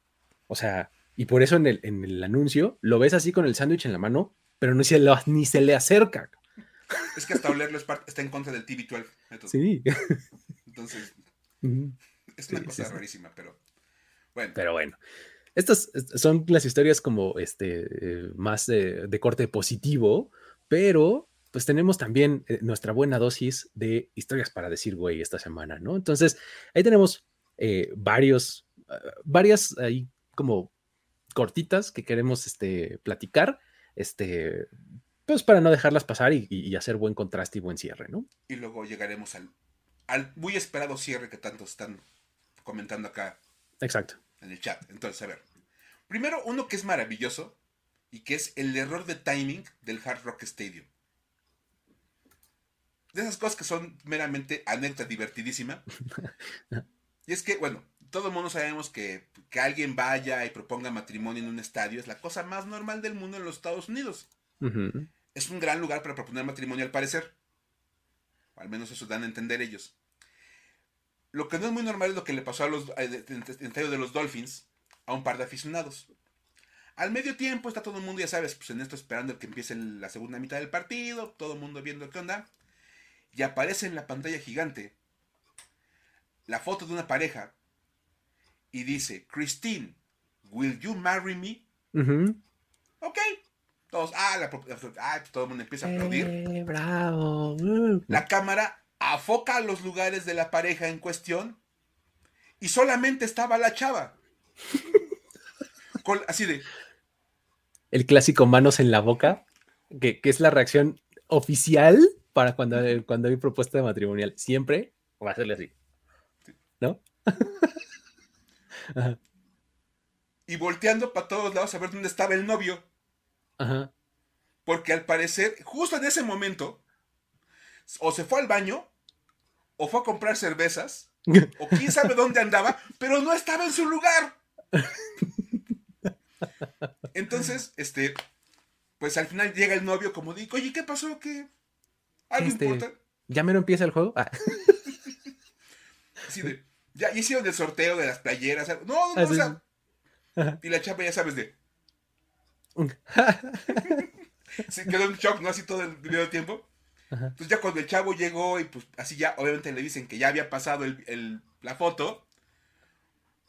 O sea, y por eso en el, en el anuncio lo ves así con el sándwich en la mano, pero no se ni se le acerca. Es que hasta olerlo está en contra del TV12. Sí. Entonces, es una cosa rarísima, pero bueno. Pero bueno. Estas son las historias como este eh, más de, corte positivo, pero pues tenemos también eh, nuestra buena dosis de historias para decir güey esta semana, ¿no? Entonces, ahí tenemos eh, varios, varias ahí como cortitas que queremos este, platicar, este, pues para no dejarlas pasar y, y, hacer buen contraste y buen cierre, ¿no? Y luego llegaremos al, al muy esperado cierre que tantos están comentando acá. Exacto. En el chat. Entonces, a ver. Primero, uno que es maravilloso y que es el error de timing del Hard Rock Stadium. De esas cosas que son meramente anécdota divertidísima. y es que, bueno, todo el mundo sabemos que, que alguien vaya y proponga matrimonio en un estadio es la cosa más normal del mundo en los Estados Unidos. Es un gran lugar para proponer matrimonio al parecer. O al menos eso dan a entender ellos. Lo que no es muy normal es lo que le pasó a los, en el estadio de los Dolphins a un par de aficionados. Al medio tiempo está todo el mundo, ya sabes, pues en esto esperando que empiece la segunda mitad del partido, todo el mundo viendo qué onda. Y aparece en la pantalla gigante la foto de una pareja y dice, Christine, will you marry me? Ok. Todos, ah, ah, todo el mundo empieza a aplaudir. Eh, bravo. La cámara afoca a los lugares de la pareja en cuestión y solamente estaba la chava. así de, el clásico manos en la boca, que, es la reacción oficial para cuando, cuando hay propuesta de matrimonial. Siempre va a serle así. ¿No? Y volteando para todos lados a ver dónde estaba el novio. Ajá. Porque al parecer, justo en ese momento, o se fue al baño, o fue a comprar cervezas, o quién sabe dónde andaba, pero no estaba en su lugar. Entonces, este, pues al final llega el novio como digo, oye, ¿qué pasó? ¿Qué? ¿Algo este, importa? ¿Ya me lo empieza el juego? Ah. Así de, ya hicieron el sorteo de las playeras. No, no, no, o sea. Y la chapa ya sabes de. Se quedó en shock, ¿no? Así todo el video de tiempo. Entonces ya cuando el chavo llegó y pues así ya obviamente le dicen que ya había pasado el, la foto,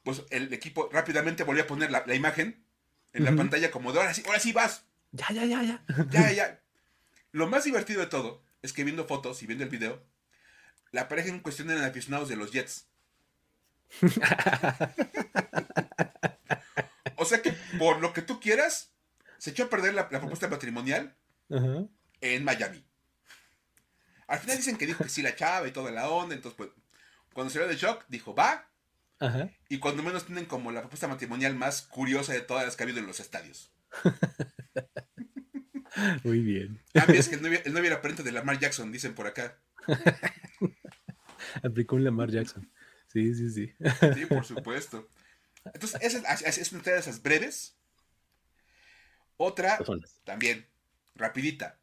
pues el equipo rápidamente volvió a poner la, la imagen en la pantalla como de ahora sí, ahora sí vas. Ya, ya, ya, ya. Ya, ya. Lo más divertido de todo es que viendo fotos y viendo el video, la pareja en cuestión eran aficionados de los Jets. o sea que por lo que tú quieras, se echó a perder la, propuesta matrimonial en Miami. Al final dicen que dijo que sí la chava y toda la onda, entonces pues cuando salió de shock dijo, va, y cuando menos tienen como la propuesta matrimonial más curiosa de todas las que ha habido en los estadios. Muy bien. Ah, es que el novio, el era pariente de Lamar Jackson, dicen por acá. Aplicó un Lamar Jackson. Sí, sí, sí. Sí, por supuesto. Entonces, esa es, una de esas breves. Otra, también, rapidita.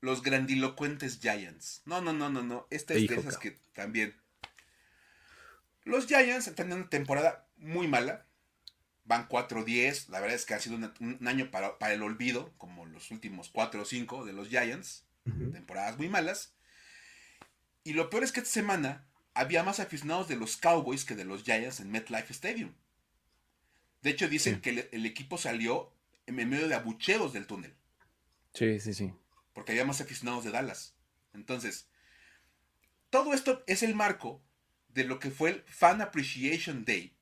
Los grandilocuentes Giants. No, no, no, no, no. Esta es de esas que también los Giants están en una temporada muy mala. Van 4-10. La verdad es que ha sido un año para, el olvido, como los últimos 4 o 5 de los Giants. Temporadas muy malas. Y lo peor es que esta semana había más aficionados de los Cowboys que de los Giants en MetLife Stadium. De hecho, dicen que el, equipo salió en medio de abucheos del túnel. Sí, sí, sí. Porque había más aficionados de Dallas. Entonces, todo esto es el marco de lo que fue el Fan Appreciation Day,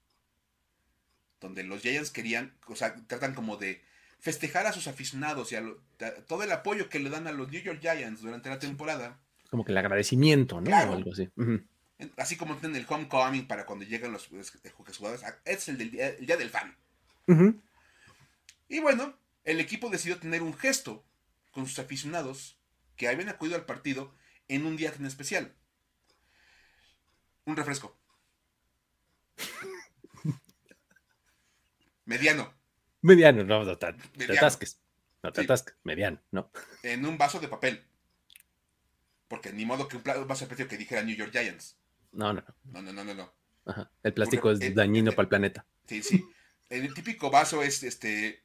donde los Giants querían, o sea, tratan como de festejar a sus aficionados y a, todo el apoyo que le dan a los New York Giants durante la temporada. Como que el agradecimiento, ¿no? O algo así. Así como tienen el homecoming para cuando llegan los, jugadores. Ah, es el, día, del fan. Y bueno, el equipo decidió tener un gesto con sus aficionados que habían acudido al partido en un día tan especial. Un refresco. Mediano. Mediano, no, no, te, atasques. No te atasques. Mediano, no. En un vaso de papel. Porque ni modo que un vaso de precio que dijera New York Giants. No, no, no. No, no, no, no. Ajá. El plástico es dañino para el planeta. Sí, sí. El típico vaso es este.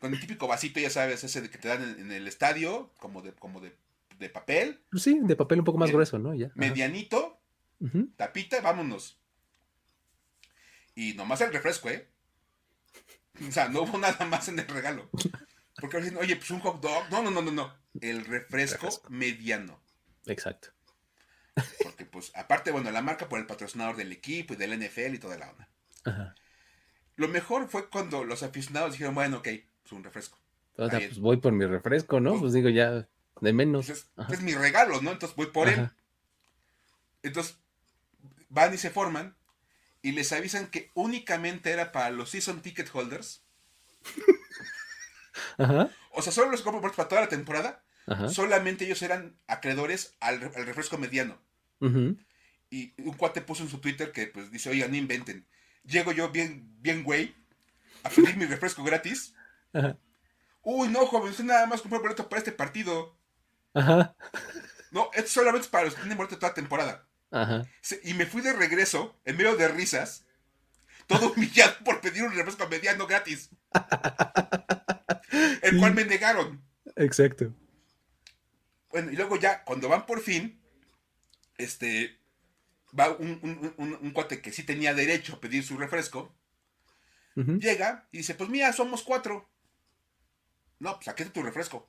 Con el típico vasito, ya sabes, ese que te dan en, el estadio, como de, como de, de papel. Sí, de papel un poco más grueso, ¿no? Ya. Medianito, Tapita, vámonos. Y nomás el refresco, ¿eh? O sea, no hubo nada más en el regalo. Porque dicen, oye, pues un hot dog. No, no, no, no, no. El refresco, mediano. Exacto. Porque, pues, aparte, bueno, la marca por el patrocinador del equipo y del NFL y toda la onda. Ajá. Lo mejor fue cuando los aficionados dijeron, bueno, ok, pues un refresco. pues voy por mi refresco, ¿no? Pues, pues digo, ya, de menos. Pues es, mi regalo, ¿no? Entonces voy por él. Entonces, van y se forman y les avisan que únicamente era para los season ticket holders. Ajá. O sea, solo los compro para toda la temporada. Ajá. Solamente ellos eran acreedores al, al refresco mediano. ujú, Y un cuate puso en su Twitter que pues dice, oigan, no inventen. Llego yo bien, bien güey, a pedir mi refresco gratis. Ajá. Uy, no, joven, usted nada más compró boleto para este partido. Ajá. No, esto solamente es para los que tienen boleto toda temporada. Ajá. Y me fui de regreso, en medio de risas, todo humillado por pedir un refresco mediano gratis. El cual me negaron. Exacto. Bueno, y luego ya, cuando van por fin, este, va un, un- un- un cuate que sí tenía derecho a pedir su refresco, llega y dice, pues mira, somos cuatro. No, pues aquí está tu refresco.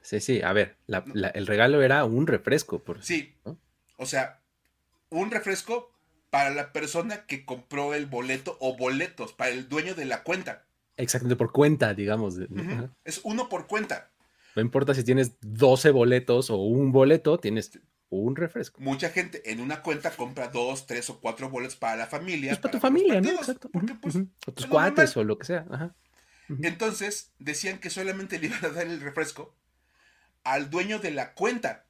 Sí, sí. A ver, la- la- el regalo era un refresco. Por... Sí, ¿no? o sea, un refresco para la persona que compró el boleto o boletos, para el dueño de la cuenta. Exactamente, por cuenta, digamos. Es uno por cuenta. No importa si tienes 12 boletos o un boleto, tienes un refresco. Mucha gente en una cuenta compra dos, tres o cuatro boletos para la familia. Pues para tu familia, ¿no? Exacto. Porque, pues. O tus cuates normal. o lo que sea. Ajá. Entonces decían que solamente le iban a dar el refresco al dueño de la cuenta.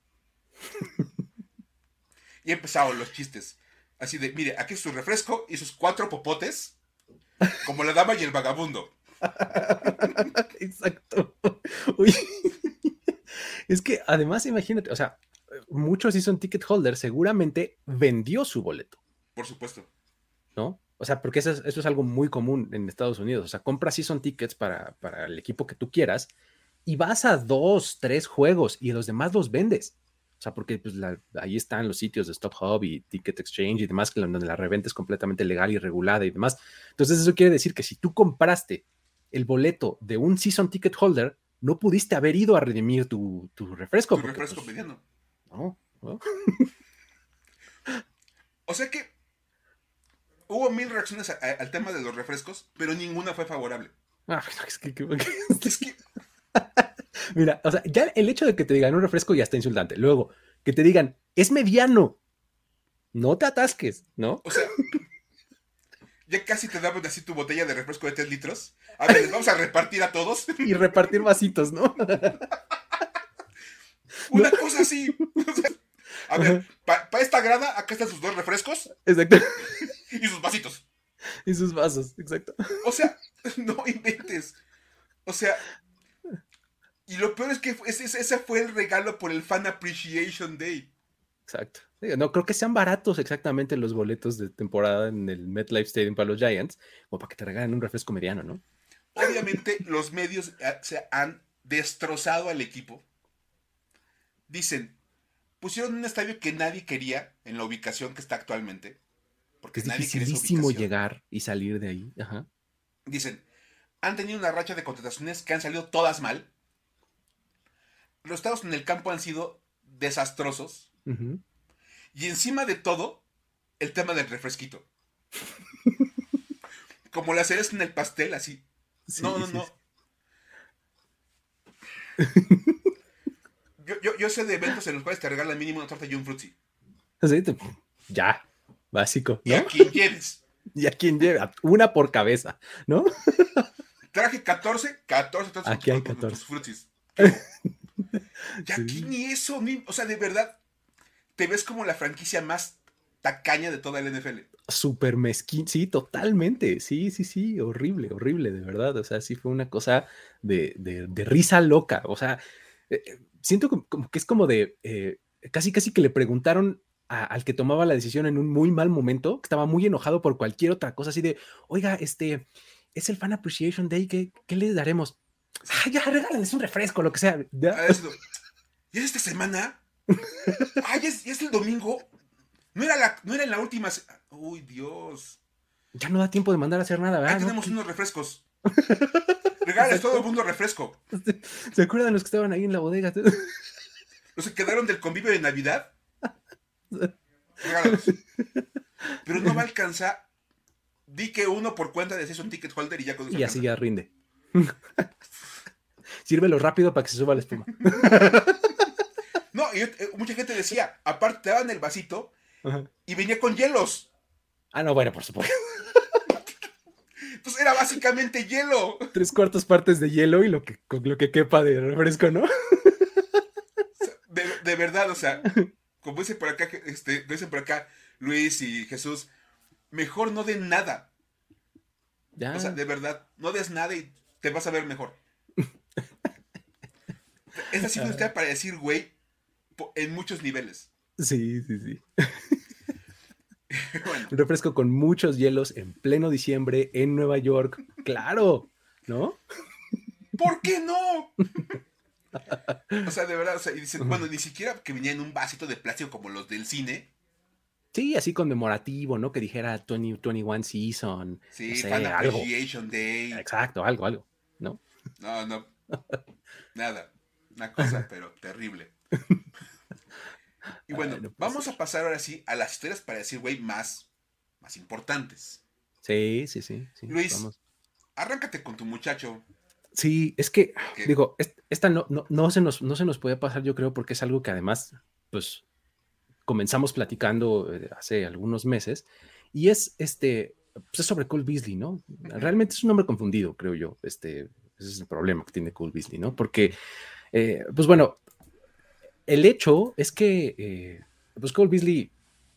y empezaron los chistes. Así de, mire, aquí es su refresco y sus cuatro popotes, como la dama y el vagabundo. Exacto. Es que además, imagínate, o sea, muchos season ticket holder seguramente vendió su boleto, Por supuesto. ¿no? O sea, porque eso es, eso es algo muy común en Estados Unidos. O sea, compras season tickets para, para el equipo que tú quieras y vas a dos, tres juegos y los demás los vendes. O sea, porque pues, la- ahí están los sitios de Stock Hub y Ticket Exchange y demás, que donde la reventa es completamente legal y regulada y demás. Entonces, eso quiere decir que si tú compraste el boleto de un season ticket holder, no pudiste haber ido a redimir tu, tu refresco. Tu porque, refresco pues, mediano. no, no. O sea que hubo mil reacciones a- a- al tema de los refrescos, pero ninguna fue favorable. Ah, es que- que- Es que, Mira, o sea, ya el hecho de que te digan un refresco ya está insultante. Luego, que te digan, es mediano. No te atasques, ¿no? o sea, ya casi te daban así tu botella de refresco de 3 litros. A ver, les vamos a repartir a todos. Y repartir vasitos, ¿no? Una cosa así. O sea, a ver, para esta grada, acá están sus dos refrescos Exacto. y sus vasitos. Y sus vasos, exacto. O sea, no inventes. O sea, y lo peor es que ese, ese fue el regalo por el Fan Appreciation Day. Exacto. No creo que sean baratos exactamente los boletos de temporada en el MetLife Stadium para los Giants, o para que te regalen un refresco mediano, ¿no? Obviamente, los medios eh, se han destrozado al equipo. Dicen, pusieron un estadio que nadie quería en la ubicación que está actualmente. Porque Es nadie quiere esa llegar y salir de ahí. Ajá. Dicen, han tenido una racha de contrataciones que han salido todas mal. Los estados en el campo han sido desastrosos. Y encima de todo, el tema del refresquito. Como la cereza en el pastel, así. Sí, no, no, sí, no. sí. Yo, yo, yo sé de eventos en los cuales te regalan mínimo una torta y un frutzi. Sí, te- Ya, básico, Y a quien lleves. Y a quien lleva, una por cabeza, ¿no? Traje 14, 14 tortas Aquí hay con- con 14. tus frutis. Y aquí ni eso, ni, o sea, de verdad, te ves como la franquicia más tacaña de toda el NFL. Súper mezquín, sí, totalmente, sí, sí, sí, horrible, horrible, de verdad, o sea, sí fue una cosa de, de- de risa loca, o sea, eh, eh, siento como, como que es como de, eh, casi, casi que le preguntaron a- al que tomaba la decisión en un muy mal momento, que estaba muy enojado por cualquier otra cosa, así de, oiga, este, es el Fan Appreciation Day, ¿qué, qué les daremos? Ah, ya, regálenles un refresco, lo que sea. Ya, ¿Y es esta semana? ¡Ay, es, es el domingo! No era, la, no era en la última. se- ¡Uy, Dios! ya no da tiempo de mandar a hacer nada, Ahí ¿verdad? ¿No? tenemos unos refrescos. Regales todo el mundo refresco. ¿Se acuerdan los que estaban ahí en la bodega? Los que quedaron del convivio de Navidad. Regálalos. Pero no va a alcanzar. Di que uno por cuenta de un ticket holder y ya con eso Y así ya rinde. Sírvelo rápido para que se suba la espuma. No, y eh, mucha gente decía, aparte te daban el vasito Ajá. y venía con hielos. Ah, no, bueno, por supuesto. Entonces era básicamente hielo. Tres cuartas partes de hielo y lo que, lo que quepa de refresco, ¿no? De, verdad, o sea, como dice por acá, este, dicen por acá Luis y Jesús, mejor no den nada. Ya. O sea, de verdad, no des nada y te vas a ver mejor. es así usted para decir, güey, en muchos niveles. Sí, sí, sí. Un refresco con muchos hielos en pleno diciembre en Nueva York. Claro, ¿no? ¿Por qué no? o sea, de verdad, o sea, y dicen, bueno, ni siquiera que venía en un vasito de plástico como los del cine. Sí, así conmemorativo, ¿no? Que dijera 2021 Season. Sí, Fan Appreciation Day. Exacto, algo, algo, ¿no? No, no. Nada. Una cosa, pero terrible. Y bueno, vamos a pasar ahora sí a las historias para decir, güey, más, más importantes. Sí, sí, sí. Luis, arráncate con tu muchacho. Sí, es que, digo, esta no, no, se nos, no se nos puede pasar, yo creo, porque es algo que además, pues, comenzamos platicando eh, hace algunos meses, y es este, pues es sobre Cole Beasley, ¿no? Realmente es un nombre confundido, creo yo. Este, ese es el problema que tiene Cole Beasley, ¿no? Porque, eh, pues bueno, el hecho es que eh, pues Cole Beasley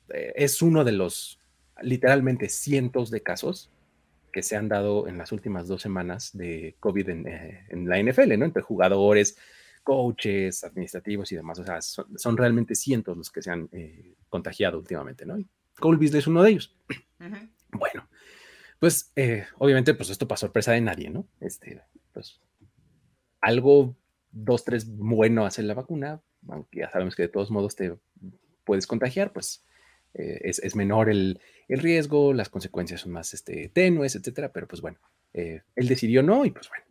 eh, es uno de los literalmente cientos de casos que se han dado en las últimas dos semanas de COVID en, eh, la NFL, ¿no? Entre jugadores, coaches, administrativos y demás. O sea, son, realmente cientos los que se han contagiado últimamente, ¿no? Y Cole Beasley es uno de ellos. Bueno, pues obviamente, pues esto para sorpresa de nadie, ¿no? Este, pues algo, dos, tres bueno hace la vacuna, aunque ya sabemos que de todos modos te puedes contagiar, pues eh, es, menor el, riesgo, las consecuencias son más este, tenues, etcétera, pero pues bueno, eh, él decidió no y pues bueno,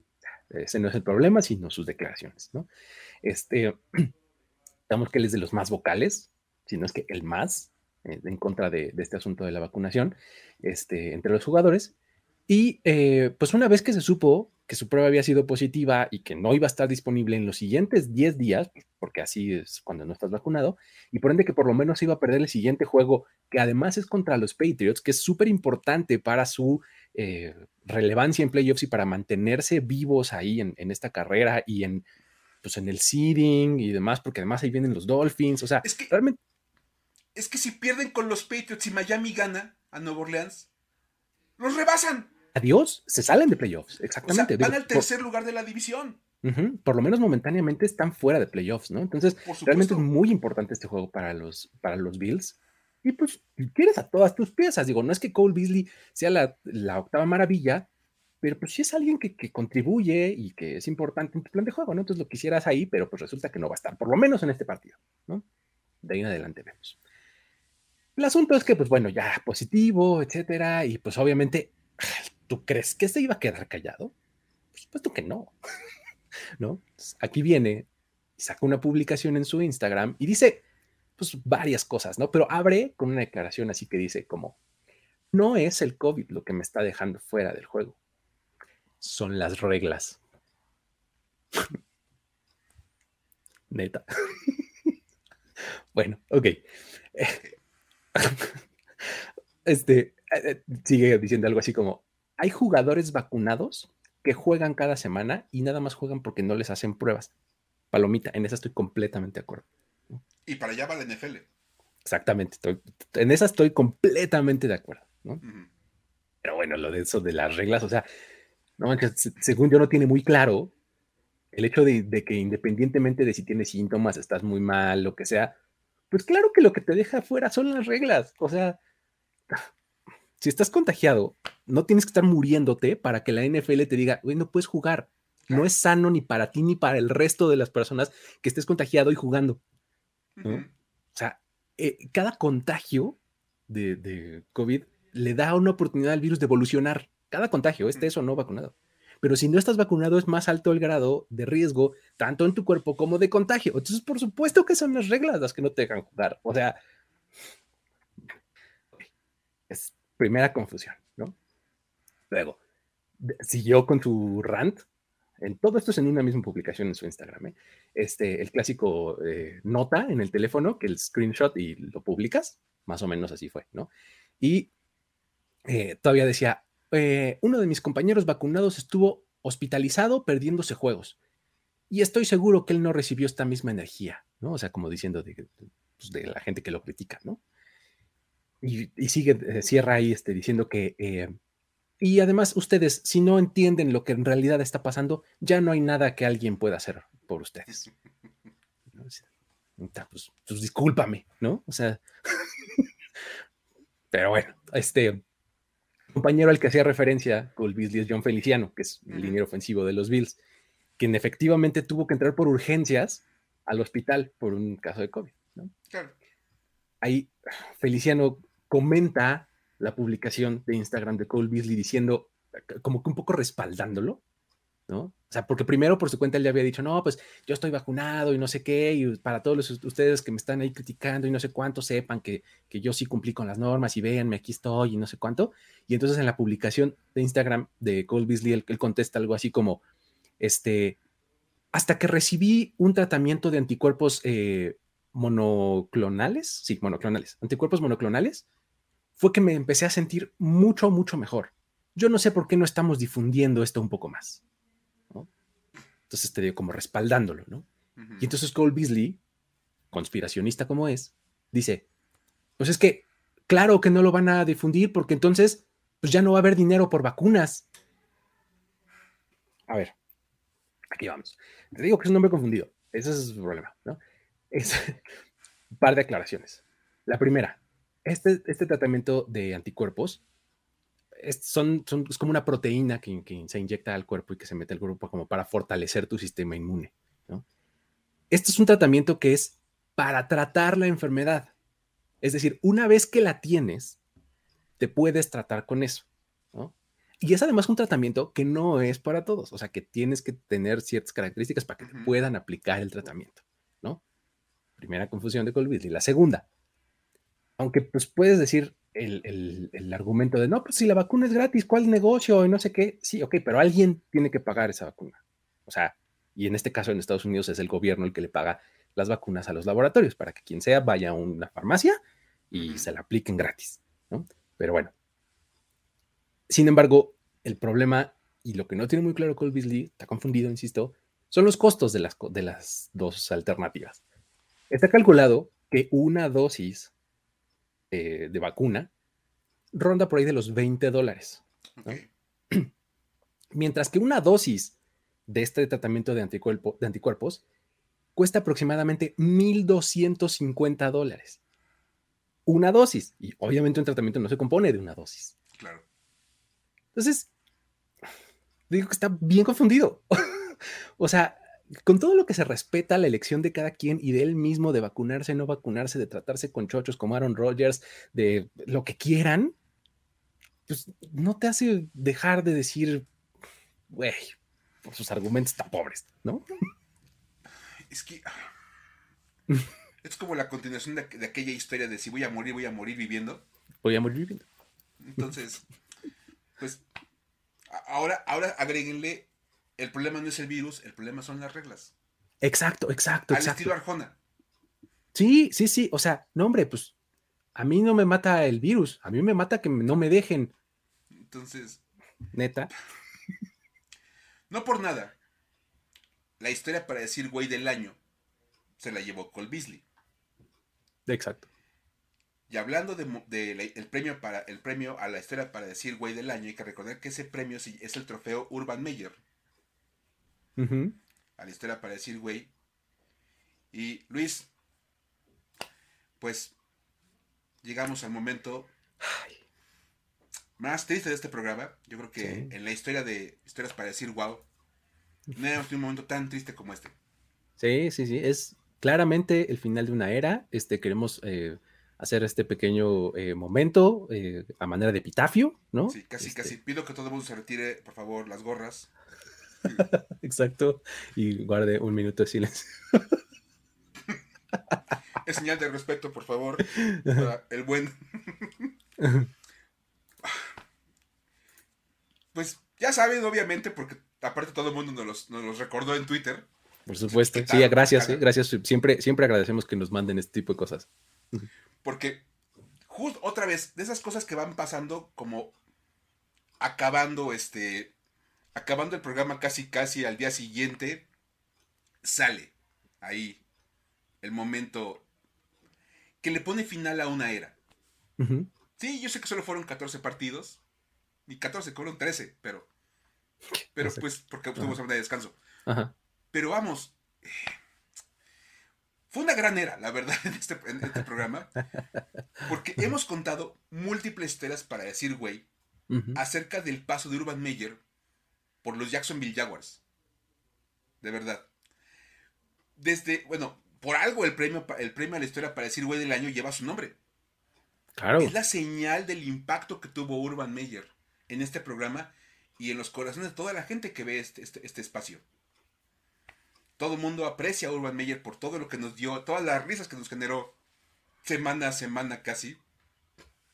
ese no es el problema, sino sus declaraciones, ¿no? Este, digamos que él es de los más vocales, si no es que el más, eh, en contra de, de, este asunto de la vacunación, este, entre los jugadores. Y pues una vez que se supo que su prueba había sido positiva y que no iba a estar disponible en los siguientes 10 días, porque así es cuando no estás vacunado, y por ende que por lo menos iba a perder el siguiente juego, que además es contra los Patriots, que es súper importante para su eh, relevancia en playoffs y para mantenerse vivos ahí en, esta carrera y en, pues en el seeding y demás, porque además ahí vienen los Dolphins, o sea, es que, realmente... Es que si pierden con los Patriots y Miami gana a Nueva Orleans, los rebasan adiós, se salen de playoffs, exactamente. van al tercer lugar de la división. por lo menos momentáneamente están fuera de playoffs, ¿no? Entonces, realmente es muy importante este juego para los, para los Bills. Y pues, quieres a todas tus piezas. Digo, no es que Cole Beasley sea la, octava maravilla, pero pues sí es alguien que, contribuye y que es importante en tu plan de juego, ¿no? Entonces lo quisieras ahí, pero pues resulta que no va a estar, por lo menos en este partido, ¿no? De ahí en adelante vemos. El asunto es que, pues bueno, ya positivo, etcétera, y pues obviamente ¿Tú crees que se iba a quedar callado? Por supuesto que no. ¿No? Aquí viene y saca una publicación en su Instagram y dice, pues varias cosas, ¿no? Pero abre con una declaración así que dice como, no es el COVID lo que me está dejando fuera del juego, son las reglas. Neta. bueno, ok. Este, eh, eh, sigue diciendo algo así como, hay jugadores vacunados que juegan cada semana y nada más juegan porque no les hacen pruebas. Palomita, en esa estoy completamente de acuerdo. Y para allá va la NFL. Exactamente, en esa estoy completamente de acuerdo. Pero bueno, lo de eso de las reglas, o sea, según yo no tiene muy claro el hecho de, de, que independientemente de si tienes síntomas, estás muy mal, lo que sea, pues claro que lo que te deja fuera son las reglas. O sea, si estás contagiado, no tienes que estar muriéndote para que la NFL te diga, güey, no puedes jugar. No es sano ni para ti ni para el resto de las personas que estés contagiado y jugando. O sea, eh, cada contagio de, COVID le da una oportunidad al virus de evolucionar. Cada contagio, este es o no vacunado. Pero si no estás vacunado, es más alto el grado de riesgo, tanto en tu cuerpo como de contagio. Entonces, por supuesto que son las reglas las que no te dejan jugar. O sea, es primera confusión, ¿no? Luego, siguió con su rant. En, todo esto es en una misma publicación en su Instagram. ¿eh? Este, el clásico eh, nota en el teléfono, que el screenshot y lo publicas, más o menos así fue, ¿no? Y eh, todavía decía, eh, uno de mis compañeros vacunados estuvo hospitalizado perdiéndose juegos. Y estoy seguro que él no recibió esta misma energía, ¿no? O sea, como diciendo de, pues, la gente que lo critica, ¿no? Y, sigue, eh, cierra ahí este, diciendo que, eh, y además ustedes, si no entienden lo que en realidad está pasando, ya no hay nada que alguien pueda hacer por ustedes. Pues, pues, discúlpame, ¿no? O sea, pero bueno, este compañero al que hacía referencia, Cole Beasley, es John Feliciano, que es el liniero ofensivo de los Bills, quien efectivamente tuvo que entrar por urgencias al hospital por un caso de COVID. ¿no? Claro. Ahí Feliciano comenta la publicación de Instagram de Cole Beasley diciendo, como que un poco respaldándolo, ¿no? O sea, porque primero por su cuenta él le había dicho, no, pues yo estoy vacunado y no sé qué, y para todos ustedes que me están ahí criticando y no sé cuánto, sepan que, que yo sí cumplí con las normas y véanme, aquí estoy y no sé cuánto. Y entonces en la publicación de Instagram de Cole Beasley, él, él contesta algo así como, este, hasta que recibí un tratamiento de anticuerpos eh, monoclonales, sí, monoclonales, anticuerpos monoclonales, fue que me empecé a sentir mucho, mucho mejor. Yo no sé por qué no estamos difundiendo esto un poco más. Entonces te digo, como respaldándolo, ¿no? Y entonces Cole Beasley, conspiracionista como es, dice, pues es que, claro que no lo van a difundir porque entonces, pues ya no va a haber dinero por vacunas. A ver, aquí vamos. Te digo que es un nombre confundido. Ese es el problema, ¿no? Es un par de aclaraciones. La primera, este, este tratamiento de anticuerpos es, son, es como una proteína que, se inyecta al cuerpo y que se mete al cuerpo como para fortalecer tu sistema inmune. ¿no? Este es un tratamiento que es para tratar la enfermedad. Es decir, una vez que la tienes, te puedes tratar con eso. ¿no? Y es además un tratamiento que no es para todos, o sea, que tienes que tener ciertas características para que te puedan aplicar el tratamiento, ¿no? Primera confusión de COVID. Y la segunda, aunque pues puedes decir el, el, argumento de, no, pues si la vacuna es gratis, ¿cuál negocio? Y no sé qué. Sí, ok, pero alguien tiene que pagar esa vacuna. O sea, y en este caso en Estados Unidos es el gobierno el que le paga las vacunas a los laboratorios para que quien sea vaya a una farmacia y se la apliquen gratis, ¿no? Pero bueno. Sin embargo, el problema y lo que no tiene muy claro Cole Beasley, está confundido, insisto, son los costos de las, de las dos alternativas. Está calculado que una dosis eh, de vacuna ronda por ahí de los 20 dólares. Mientras que una dosis de este tratamiento de, de anticuerpos cuesta aproximadamente 1.250 dólares. Una dosis. Y obviamente un tratamiento no se compone de una dosis. Claro. Entonces, digo que está bien confundido. o sea, con todo lo que se respeta la elección de cada quien y de él mismo de vacunarse, no vacunarse, de tratarse con chochos como Aaron Rodgers, de lo que quieran, pues no te hace dejar de decir, güey, por sus argumentos tan pobres, ¿no? Es que es como la continuación de, de, aquella historia de si voy a morir, voy a morir viviendo. Voy a morir viviendo. Entonces, pues ahora, ahora agréguenle el problema no es el virus, el problema son las reglas. Exacto, exacto. Al exacto. estilo Arjona. Sí, sí, sí. O sea, no, hombre, pues a mí no me mata el virus, a mí me mata que no me dejen. Entonces. Neta. No por nada. La historia para decir güey del año se la llevó Cole Beasley. Exacto. Y hablando de, el, premio para, el premio a la historia para decir güey del año, hay que recordar que ese premio es el trofeo Urban Meyer a la historia para decir, güey. Y Luis, pues llegamos al momento más triste de este programa. Yo creo que en la historia de historias para decir, wow, no hemos tenido un momento tan triste como este. Sí, sí, sí. Es claramente el final de una era. Este, queremos eh, hacer este pequeño eh, momento eh, a manera de epitafio, ¿no? Sí, casi, este casi. Pido que todo el mundo se retire, por favor, las gorras. Exacto. Y guarde un minuto de silencio. es señal de respeto, por favor. el buen. pues ya saben, obviamente, porque aparte todo el mundo nos los, recordó en Twitter. Por supuesto. Sí, gracias, eh, gracias. Siempre, siempre agradecemos que nos manden este tipo de cosas. Porque, justo otra vez, de esas cosas que van pasando como acabando este, acabando el programa casi casi al día siguiente, sale ahí el momento que le pone final a una era. Sí, yo sé que solo fueron 14 partidos, y 14, fueron 13, pero, pero pues, porque tuvimos de descanso. Pero vamos, eh, fue una gran era, la verdad, en este, este programa, porque hemos contado múltiples historias para decir, güey, acerca del paso de Urban Meyer por los Jacksonville Jaguars. De verdad. Desde, bueno, por algo el premio, el premio a la historia para decir güey del año lleva su nombre. Claro. Es la señal del impacto que tuvo Urban Meyer en este programa y en los corazones de toda la gente que ve este, este, este espacio. Todo el mundo aprecia a Urban Meyer por todo lo que nos dio, todas las risas que nos generó semana a semana casi.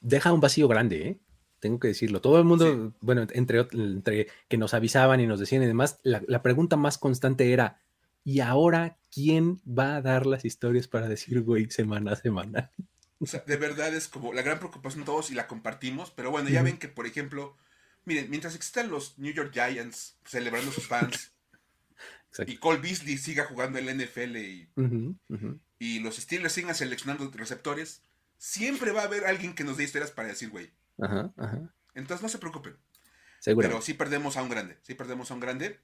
Deja un vacío grande, ¿eh? Tengo que decirlo. Todo el mundo, bueno, entre, entre que nos avisaban y nos decían y demás, la, pregunta más constante era, ¿y ahora quién va a dar las historias para decir, güey, semana a semana? O sea, de verdad es como la gran preocupación de todos y la compartimos, pero bueno, ya ven que, por ejemplo, miren, mientras existan los New York Giants celebrando sus fans y Cole Beasley siga jugando en la NFL y, y los Steelers sigan seleccionando receptores, siempre va a haber alguien que nos dé historias para decir, güey, Ajá, ajá. Entonces no se preocupen. Pero sí perdemos a un grande, sí perdemos a un grande.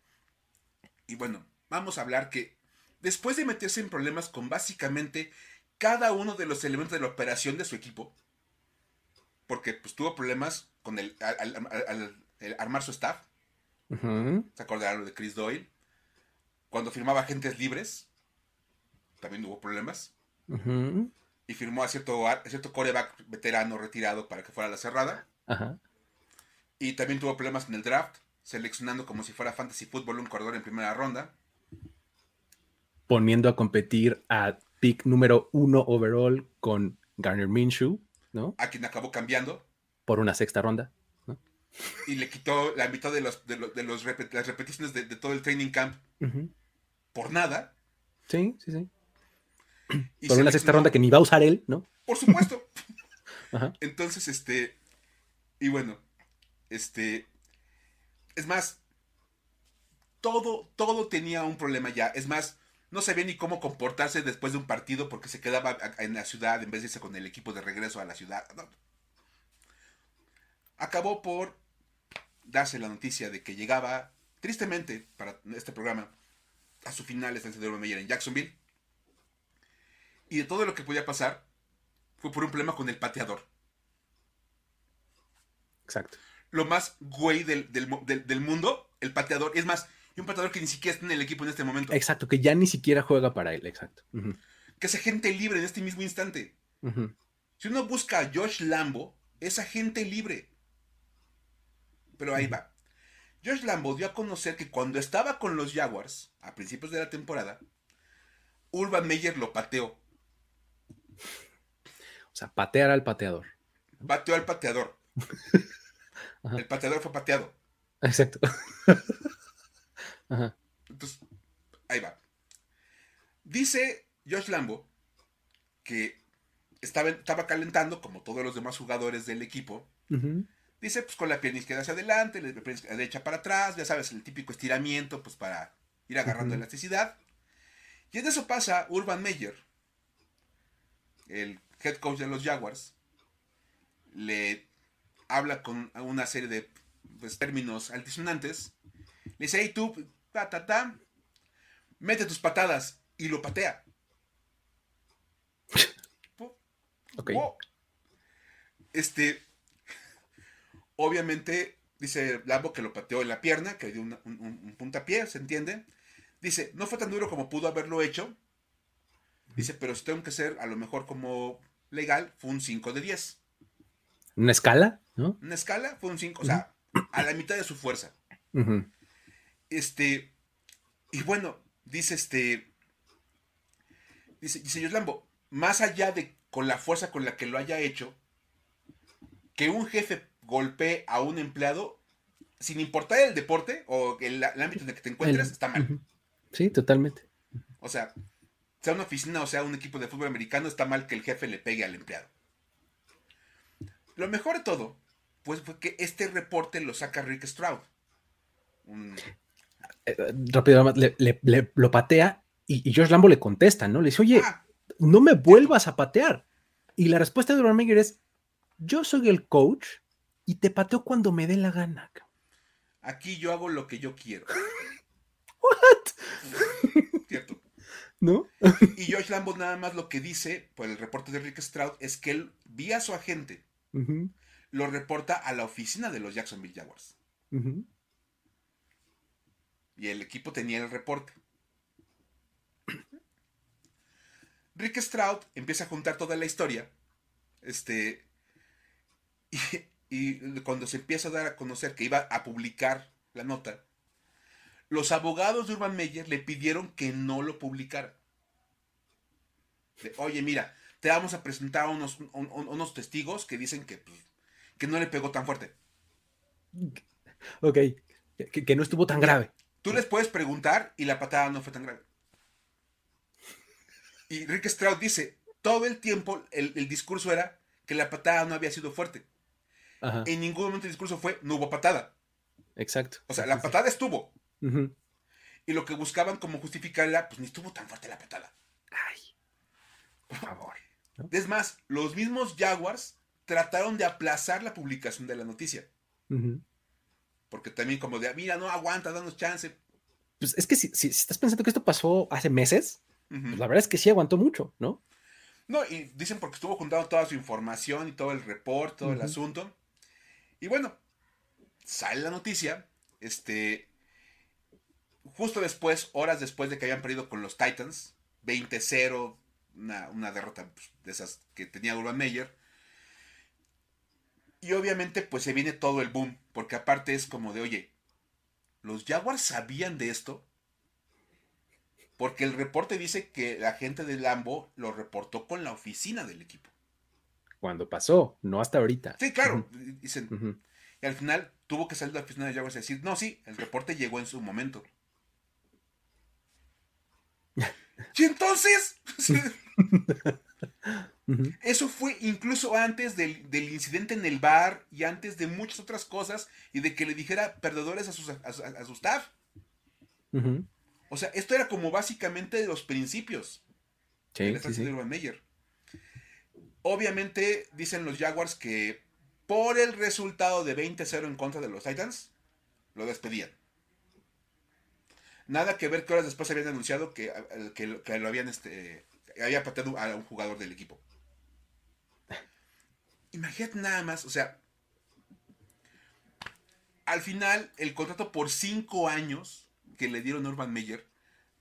Y bueno, vamos a hablar que después de meterse en problemas con básicamente cada uno de los elementos de la operación de su equipo, porque pues tuvo problemas con el, al, armar su staff, ¿se acordarán de Chris Doyle? Cuando firmaba agentes libres, también hubo problemas y firmó a cierto, cierto coreback veterano retirado para que fuera la cerrada. Ajá. Y también tuvo problemas en el draft, seleccionando como si fuera fantasy football un corredor en primera ronda. Poniendo a competir a pick número uno overall con Garner Minshew, ¿no? A quien acabó cambiando. Por una sexta ronda. Y le quitó la mitad de, los, de, los, las repeticiones de, todo el training camp. Por nada. Sí, sí, sí. Por una sexta ronda que ni va a usar él, ¿no? Por supuesto. Entonces, este. Y bueno, este. Es más, todo, todo tenía un problema ya. Es más, no sabía ni cómo comportarse después de un partido porque se quedaba en la ciudad en vez de irse con el equipo de regreso a la ciudad. Acabó por darse la noticia de que llegaba, tristemente, para este programa, a su final estancia de Meyer en Jacksonville. Y de todo lo que podía pasar, fue por un problema con el pateador. Exacto. Lo más güey del, mundo, el pateador. Es más, y un pateador que ni siquiera está en el equipo en este momento. Exacto, que ya ni siquiera juega para él, exacto. Que es agente libre en este mismo instante. Si uno busca a Josh Lambo, es agente libre. Pero ahí va. Josh Lambo dio a conocer que cuando estaba con los Jaguars, a principios de la temporada, Urban Meyer lo pateó sea, patear al pateador. Pateó al pateador. El pateador fue pateado. Exacto. Entonces, ahí va. Dice Josh Lambo que estaba, estaba calentando, como todos los demás jugadores del equipo. Dice, pues con la pierna izquierda hacia adelante, la pierna derecha para atrás, ya sabes, el típico estiramiento, pues para ir agarrando elasticidad. Y en eso pasa Urban Meyer, el head coach de los Jaguars, le habla con una serie de pues, términos altisonantes. Le dice, hey tú, ta, ta, ta, mete tus patadas y lo patea. Este, obviamente, dice Lambo que lo pateó en la pierna, que dio un, un puntapié, ¿se entiende? Dice, no fue tan duro como pudo haberlo hecho, Dice, pero si tengo que ser a lo mejor como legal, fue un 5 de 10. ¿Una escala? ¿No? Una escala fue un 5, o sea, a la mitad de su fuerza. Este, y bueno, dice este, dice, dice Lambo, más allá de con la fuerza con la que lo haya hecho, que un jefe golpee a un empleado, sin importar el deporte o el, ámbito en el que te encuentres, está mal. Sí, totalmente. O sea, sea una oficina o sea un equipo de fútbol americano, está mal que el jefe le pegue al empleado. Lo mejor de todo pues fue que este reporte lo saca Rick Stroud. Eh, rápido, le, lo patea y, George Lambo le contesta, ¿no? Le dice, oye, ah. no me vuelvas a patear. Y la respuesta de Urban Meyer es, yo soy el coach y te pateo cuando me dé la gana. Aquí yo hago lo que yo quiero. What? Cierto. ¿No? y George Lambo nada más lo que dice por el reporte de Rick Stroud es que él, vía su agente, lo reporta a la oficina de los Jacksonville Jaguars. Y el equipo tenía el reporte. Rick Stroud empieza a juntar toda la historia. Este. Y, cuando se empieza a dar a conocer que iba a publicar la nota, los abogados de Urban Meyer le pidieron que no lo publicara. Oye, mira, te vamos a presentar unos, unos testigos que dicen que, pues, que no le pegó tan fuerte. Ok, que, no estuvo tan grave. Tú les puedes preguntar y la patada no fue tan grave. Y Rick Stroud dice, todo el tiempo el, discurso era que la patada no había sido fuerte. En ningún momento el discurso fue, no hubo patada. Exacto. O sea, la patada estuvo. Y lo que buscaban como justificarla, pues ni estuvo tan fuerte la patada. Ay, por favor. Es más, los mismos Jaguars trataron de aplazar la publicación de la noticia. Porque también como de, mira, no aguanta, danos chance. Pues es que si, si, estás pensando que esto pasó hace meses, pues la verdad es que sí aguantó mucho, ¿no? No, y dicen porque estuvo juntando toda su información y todo el reporte, todo el asunto. Y bueno, sale la noticia, este, justo después, horas después de que habían perdido con los Titans, 20-0, una, una, derrota pues, de esas que tenía Urban Meyer. Y obviamente pues se viene todo el boom, porque aparte es como de, oye, ¿los Jaguars sabían de esto? Porque el reporte dice que la gente de Lambo lo reportó con la oficina del equipo. Cuando pasó, no hasta ahorita. Sí, claro. Dicen. Y al final tuvo que salir de la oficina de Jaguars y decir, no, sí, el reporte llegó en su momento. Y entonces... Eso fue incluso antes del, incidente en el bar y antes de muchas otras cosas y de que le dijera perdedores a, sus, a, su staff. O sea, esto era como básicamente de los principios sí, Meyer. Obviamente dicen los Jaguars que por el resultado de 20-0 en contra de los Titans, lo despedían. Nada que ver que horas después habían anunciado que, que, lo habían este, había pateado a un jugador del equipo. Imagínate nada más, o sea, al final el contrato por cinco años que le dieron a Urban Meyer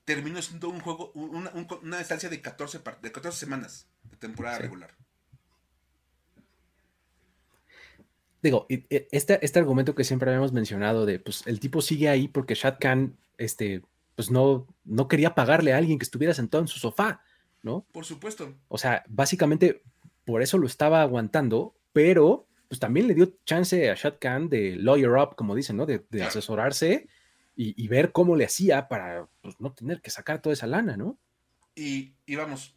terminó siendo un juego, una, una estancia de 14, de 14 semanas de temporada regular. Digo, este, este argumento que siempre habíamos mencionado de, pues, el tipo sigue ahí porque Shad Khan, este, pues no, no quería pagarle a alguien que estuviera sentado en su sofá, ¿no? Por supuesto. O sea, básicamente por eso lo estaba aguantando, pero pues también le dio chance a Shad Khan de lawyer up, como dicen, ¿no? De, asesorarse y, ver cómo le hacía para pues, no tener que sacar toda esa lana, ¿no? Y, vamos,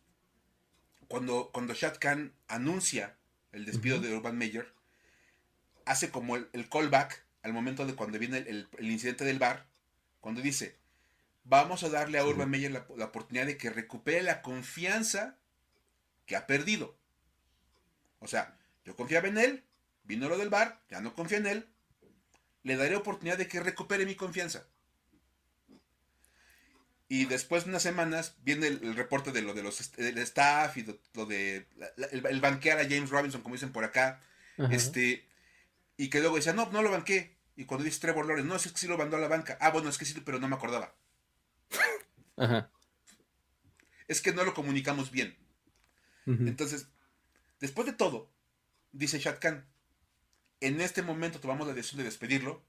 cuando, cuando Shad Khan anuncia el despido de Urban Meyer, hace como el, callback al momento de cuando viene el, incidente del bar, cuando dice, vamos a darle a Urban Meyer la, la oportunidad de que recupere la confianza que ha perdido. O sea, yo confiaba en él, vino lo del bar, ya no confía en él, le daré oportunidad de que recupere mi confianza. Y después de unas semanas viene el, reporte de lo de los del staff y lo de el, banquear a James Robinson, como dicen por acá. Este, y que luego decía, no, no lo banqué. Y cuando dice Trevor Lawrence, no, es que sí lo mandó a la banca. Ah, bueno, es que sí, pero no me acordaba. Ajá. Es que no lo comunicamos bien. Entonces, Después de todo, dice Shad Khan, en este momento tomamos la decisión de despedirlo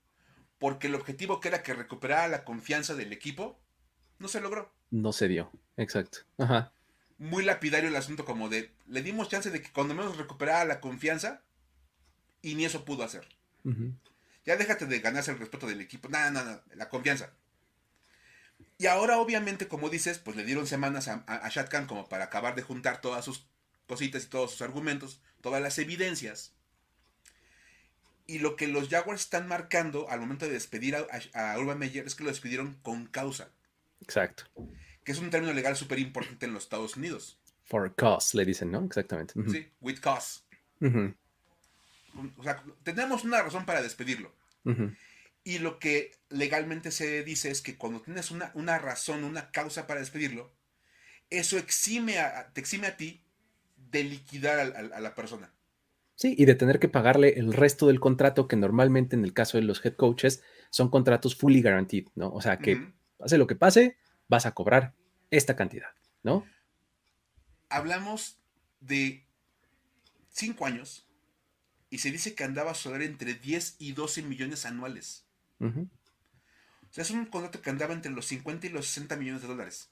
porque el objetivo que era que recuperara la confianza del equipo no se logró. No se dio, exacto. Ajá. Muy lapidario el asunto como de, le dimos chance de que cuando menos recuperara la confianza y ni eso pudo hacer. Ya déjate de ganarse el respeto del equipo, nada, nada, la confianza. Y ahora obviamente, como dices, pues le dieron semanas a, a, Shad Khan como para acabar de juntar todas sus cositas y todos sus argumentos, todas las evidencias. Y lo que los Jaguars están marcando al momento de despedir a, a, Urban Meyer es que lo despidieron con causa. Exacto. Que es un término legal súper importante en los Estados Unidos. For cause, le dicen, ¿no? Exactamente. Sí, with cause. O sea, tenemos una razón para despedirlo. Y lo que legalmente se dice es que cuando tienes una, una razón, una causa para despedirlo, eso exime a, te exime a ti de liquidar a, la persona. Sí, y de tener que pagarle el resto del contrato que normalmente en el caso de los head coaches son contratos fully guaranteed, ¿no? O sea que pase lo que pase, vas a cobrar esta cantidad, ¿no? Hablamos de cinco años y se dice que andaba a solar entre 10 y 12 millones anuales. O sea, es un contrato que andaba entre los 50 y los 60 millones de dólares.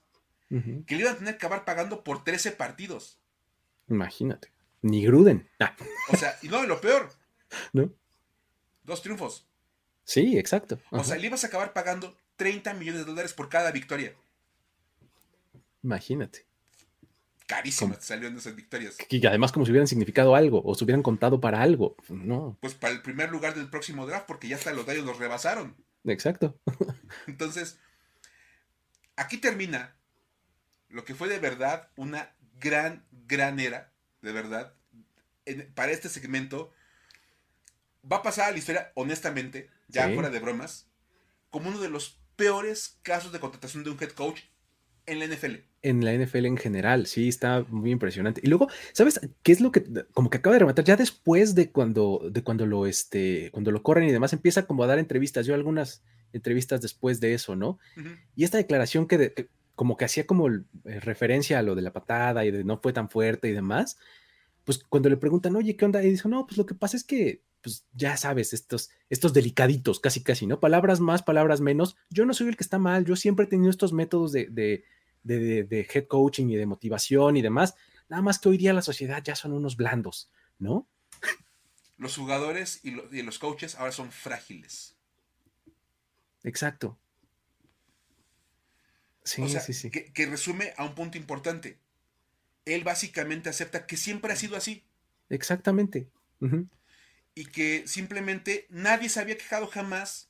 Que le iban a tener que acabar pagando por 13 partidos. Imagínate. Ni Gruden. Ah. O sea, y no, lo peor. ¿No? Dos triunfos. Sí, exacto. O sea, le ibas a acabar pagando 30 millones de dólares por cada victoria. Imagínate. Carísimas salieron esas victorias. Y además como si hubieran significado algo o se hubieran contado para algo. No. Pues para el primer lugar del próximo draft, porque ya hasta los Dallas los rebasaron. Exacto. Entonces, aquí termina lo que fue de verdad una gran, gran era, de verdad, para este segmento. Va a pasar a la historia, honestamente, ya fuera de bromas, como uno de los peores casos de contratación de un head coach en la NFL. En la NFL en general, sí, está muy impresionante. Y luego, ¿sabes qué es lo que como que acaba de rematar? Ya después de cuando, de cuando lo este, cuando lo corren y demás, empieza como a dar entrevistas. Yo algunas entrevistas después de eso, ¿no? Y esta declaración que, como que hacía como eh, referencia a lo de la patada y de no fue tan fuerte y demás, pues cuando le preguntan, oye, ¿qué onda? Y dice, no, pues lo que pasa es que, pues ya sabes, estos, estos delicaditos, casi, casi, ¿no? Palabras más, palabras menos. Yo no soy el que está mal, yo siempre he tenido estos métodos de, de, head coaching y de motivación y demás. Nada más que hoy día la sociedad ya son unos blandos, ¿no? Los jugadores y, los coaches ahora son frágiles. Exacto. Sí, sí, sí. Que, resume a un punto importante. Él básicamente acepta que siempre ha sido así. Exactamente. Y que simplemente nadie se había quejado jamás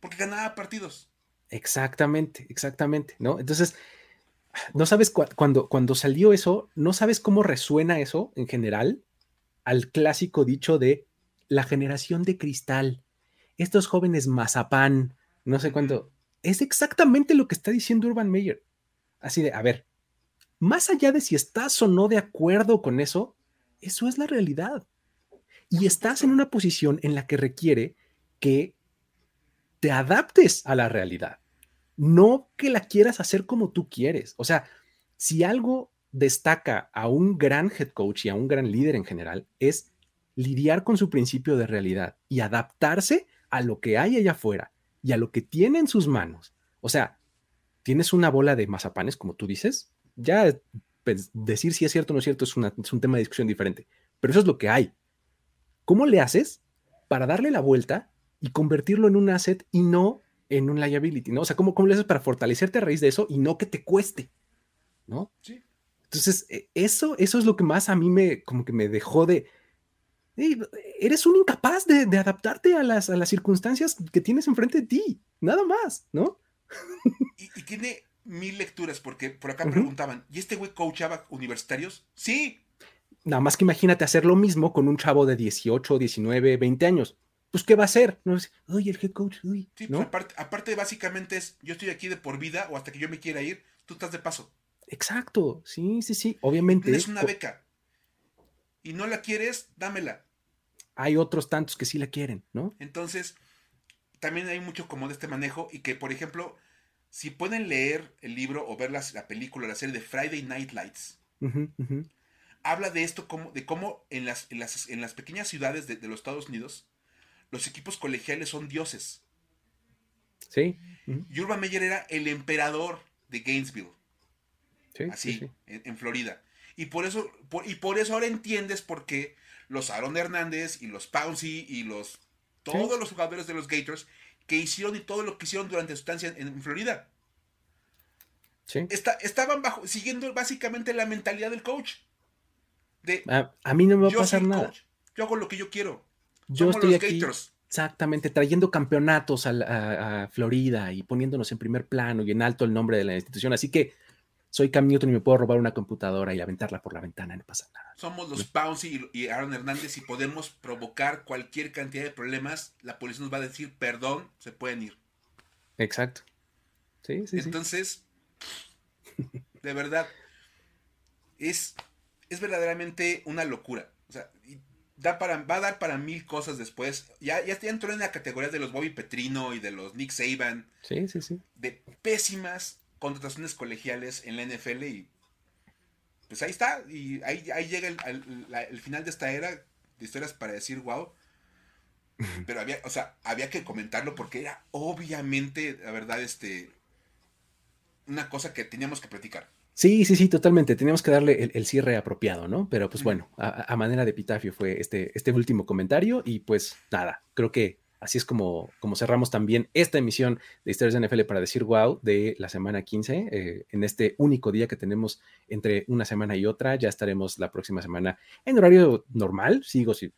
porque ganaba partidos. Exactamente, exactamente, ¿no? Entonces, no sabes cuando, cuando salió eso, no sabes cómo resuena eso en general al clásico dicho de la generación de cristal, estos jóvenes mazapán, no sé cuánto. Es exactamente lo que está diciendo Urban Meyer. Así de, a ver, más allá de si estás o no de acuerdo con eso, eso es la realidad. Y estás en una posición en la que requiere que te adaptes a la realidad no que la quieras hacer como tú quieres. O sea, si algo destaca a un gran head coach y a un gran líder en general, es lidiar con su principio de realidad y adaptarse a lo que hay allá afuera y a lo que tiene en sus manos. O sea, tienes una bola de mazapanes, como tú dices, ya pues, decir si es cierto o no es cierto es, es un tema de discusión diferente, pero eso es lo que hay. ¿Cómo le haces para darle la vuelta y convertirlo en un asset y no en un liability, ¿no? O sea, ¿cómo, cómo le haces para fortalecerte a raíz de eso y no que te cueste, ¿no? Sí. Entonces, e, eso, eso es lo que más a mí me, como que me dejó de, eres un incapaz de, adaptarte a las, a las, circunstancias que tienes enfrente de ti, nada más, ¿no? Y, tiene mil lecturas, porque por acá preguntaban, ¿y este güey coachaba universitarios? Sí. Nada más que imagínate hacer lo mismo con un chavo de 18, 19, 20 años pues ¿qué va a hacer? No uy, el head coach, uy. Sí, pues aparte, básicamente es, yo estoy aquí de por vida o hasta que yo me quiera ir, tú estás de paso. Exacto, sí, sí, sí, obviamente. Tienes una beca y no la quieres, dámela. Hay otros tantos que sí la quieren, ¿no? Entonces, también hay mucho como de este manejo y que, por ejemplo, si pueden leer el libro o ver la, película, la serie de Friday Night Lights, habla de esto, como, de cómo en las, en las, en las pequeñas ciudades de los Estados Unidos, los equipos colegiales son dioses. Sí. Y Urban Meyer era el emperador de Gainesville. Sí, así, En, Florida. Y por eso, y por eso ahora entiendes por qué los Aaron Hernández y los Pouncy y los todos los jugadores de los Gators que hicieron y todo lo que hicieron durante su estancia en, Florida. Sí. estaban bajo, siguiendo básicamente la mentalidad del coach. De, a, mí no me va a pasar nada. yo hago lo que yo quiero. Yo estoy aquí. Exactamente, trayendo campeonatos a, Florida y poniéndonos en primer plano y en alto el nombre de la institución. Así que soy Cam Newton y me puedo robar una computadora y aventarla por la ventana, no pasa nada. Somos los Pouncy y Aaron Hernández y podemos provocar cualquier cantidad de problemas. La policía nos va a decir, perdón, se pueden ir. Exacto. Sí, sí. Entonces, de verdad, es, es verdaderamente una locura. O sea, da para, va a dar para mil cosas después. Ya, ya entró en la categoría de los Bobby Petrino y de los Nick Saban. Sí, sí, sí. De pésimas contrataciones colegiales en la NFL y pues ahí está. Y ahí, ahí llega el, final de esta era de historias para decir wow. Pero había, o sea, había que comentarlo porque era obviamente, la verdad, este, una cosa que teníamos que platicar. Sí, sí, sí, totalmente. Teníamos que darle el, cierre apropiado, ¿no? Pero pues bueno, a, a, manera de epitafio fue este, este último comentario y pues nada, creo que Así es como, como cerramos también esta emisión de Historias de NFL para decir wow de la semana 15. Eh, en este único día que tenemos entre una semana y otra, ya estaremos la próxima semana en horario normal. Sigo si,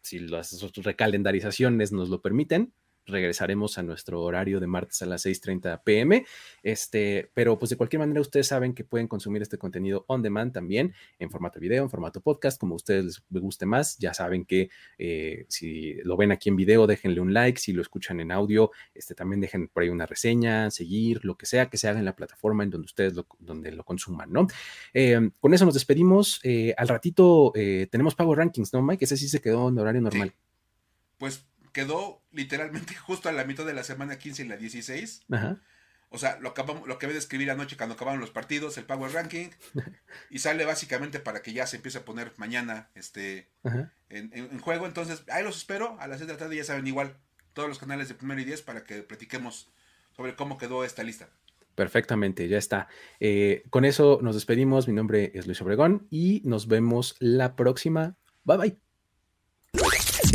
si las recalendarizaciones nos lo permiten regresaremos a nuestro horario de martes a las 6:30 pm. Este, pero pues de cualquier manera ustedes saben que pueden consumir este contenido on demand también en formato video, en formato podcast, como a ustedes les guste más. Ya saben que eh, si lo ven aquí en video, déjenle un like, si lo escuchan en audio, este, también dejen por ahí una reseña, seguir, lo que sea que se haga en la plataforma en donde ustedes lo, donde lo consuman, ¿no? Eh, con eso nos despedimos. Eh, al ratito tenemos Power Rankings, ¿no, Mike? Ese sí se quedó en horario normal. Pues quedó literalmente justo a la mitad de la semana 15 y la 16. O sea, lo, acabamos, lo acabé de escribir anoche cuando acabaron los partidos, el Power Ranking, y sale básicamente para que ya se empiece a poner mañana este, en, juego. Entonces, ahí los espero, a las 6 de la tarde ya saben igual, todos los canales de primero y 10 para que platiquemos sobre cómo quedó esta lista. Perfectamente, ya está. Eh, con eso nos despedimos. Mi nombre es Luis Obregón y nos vemos la próxima. Bye bye.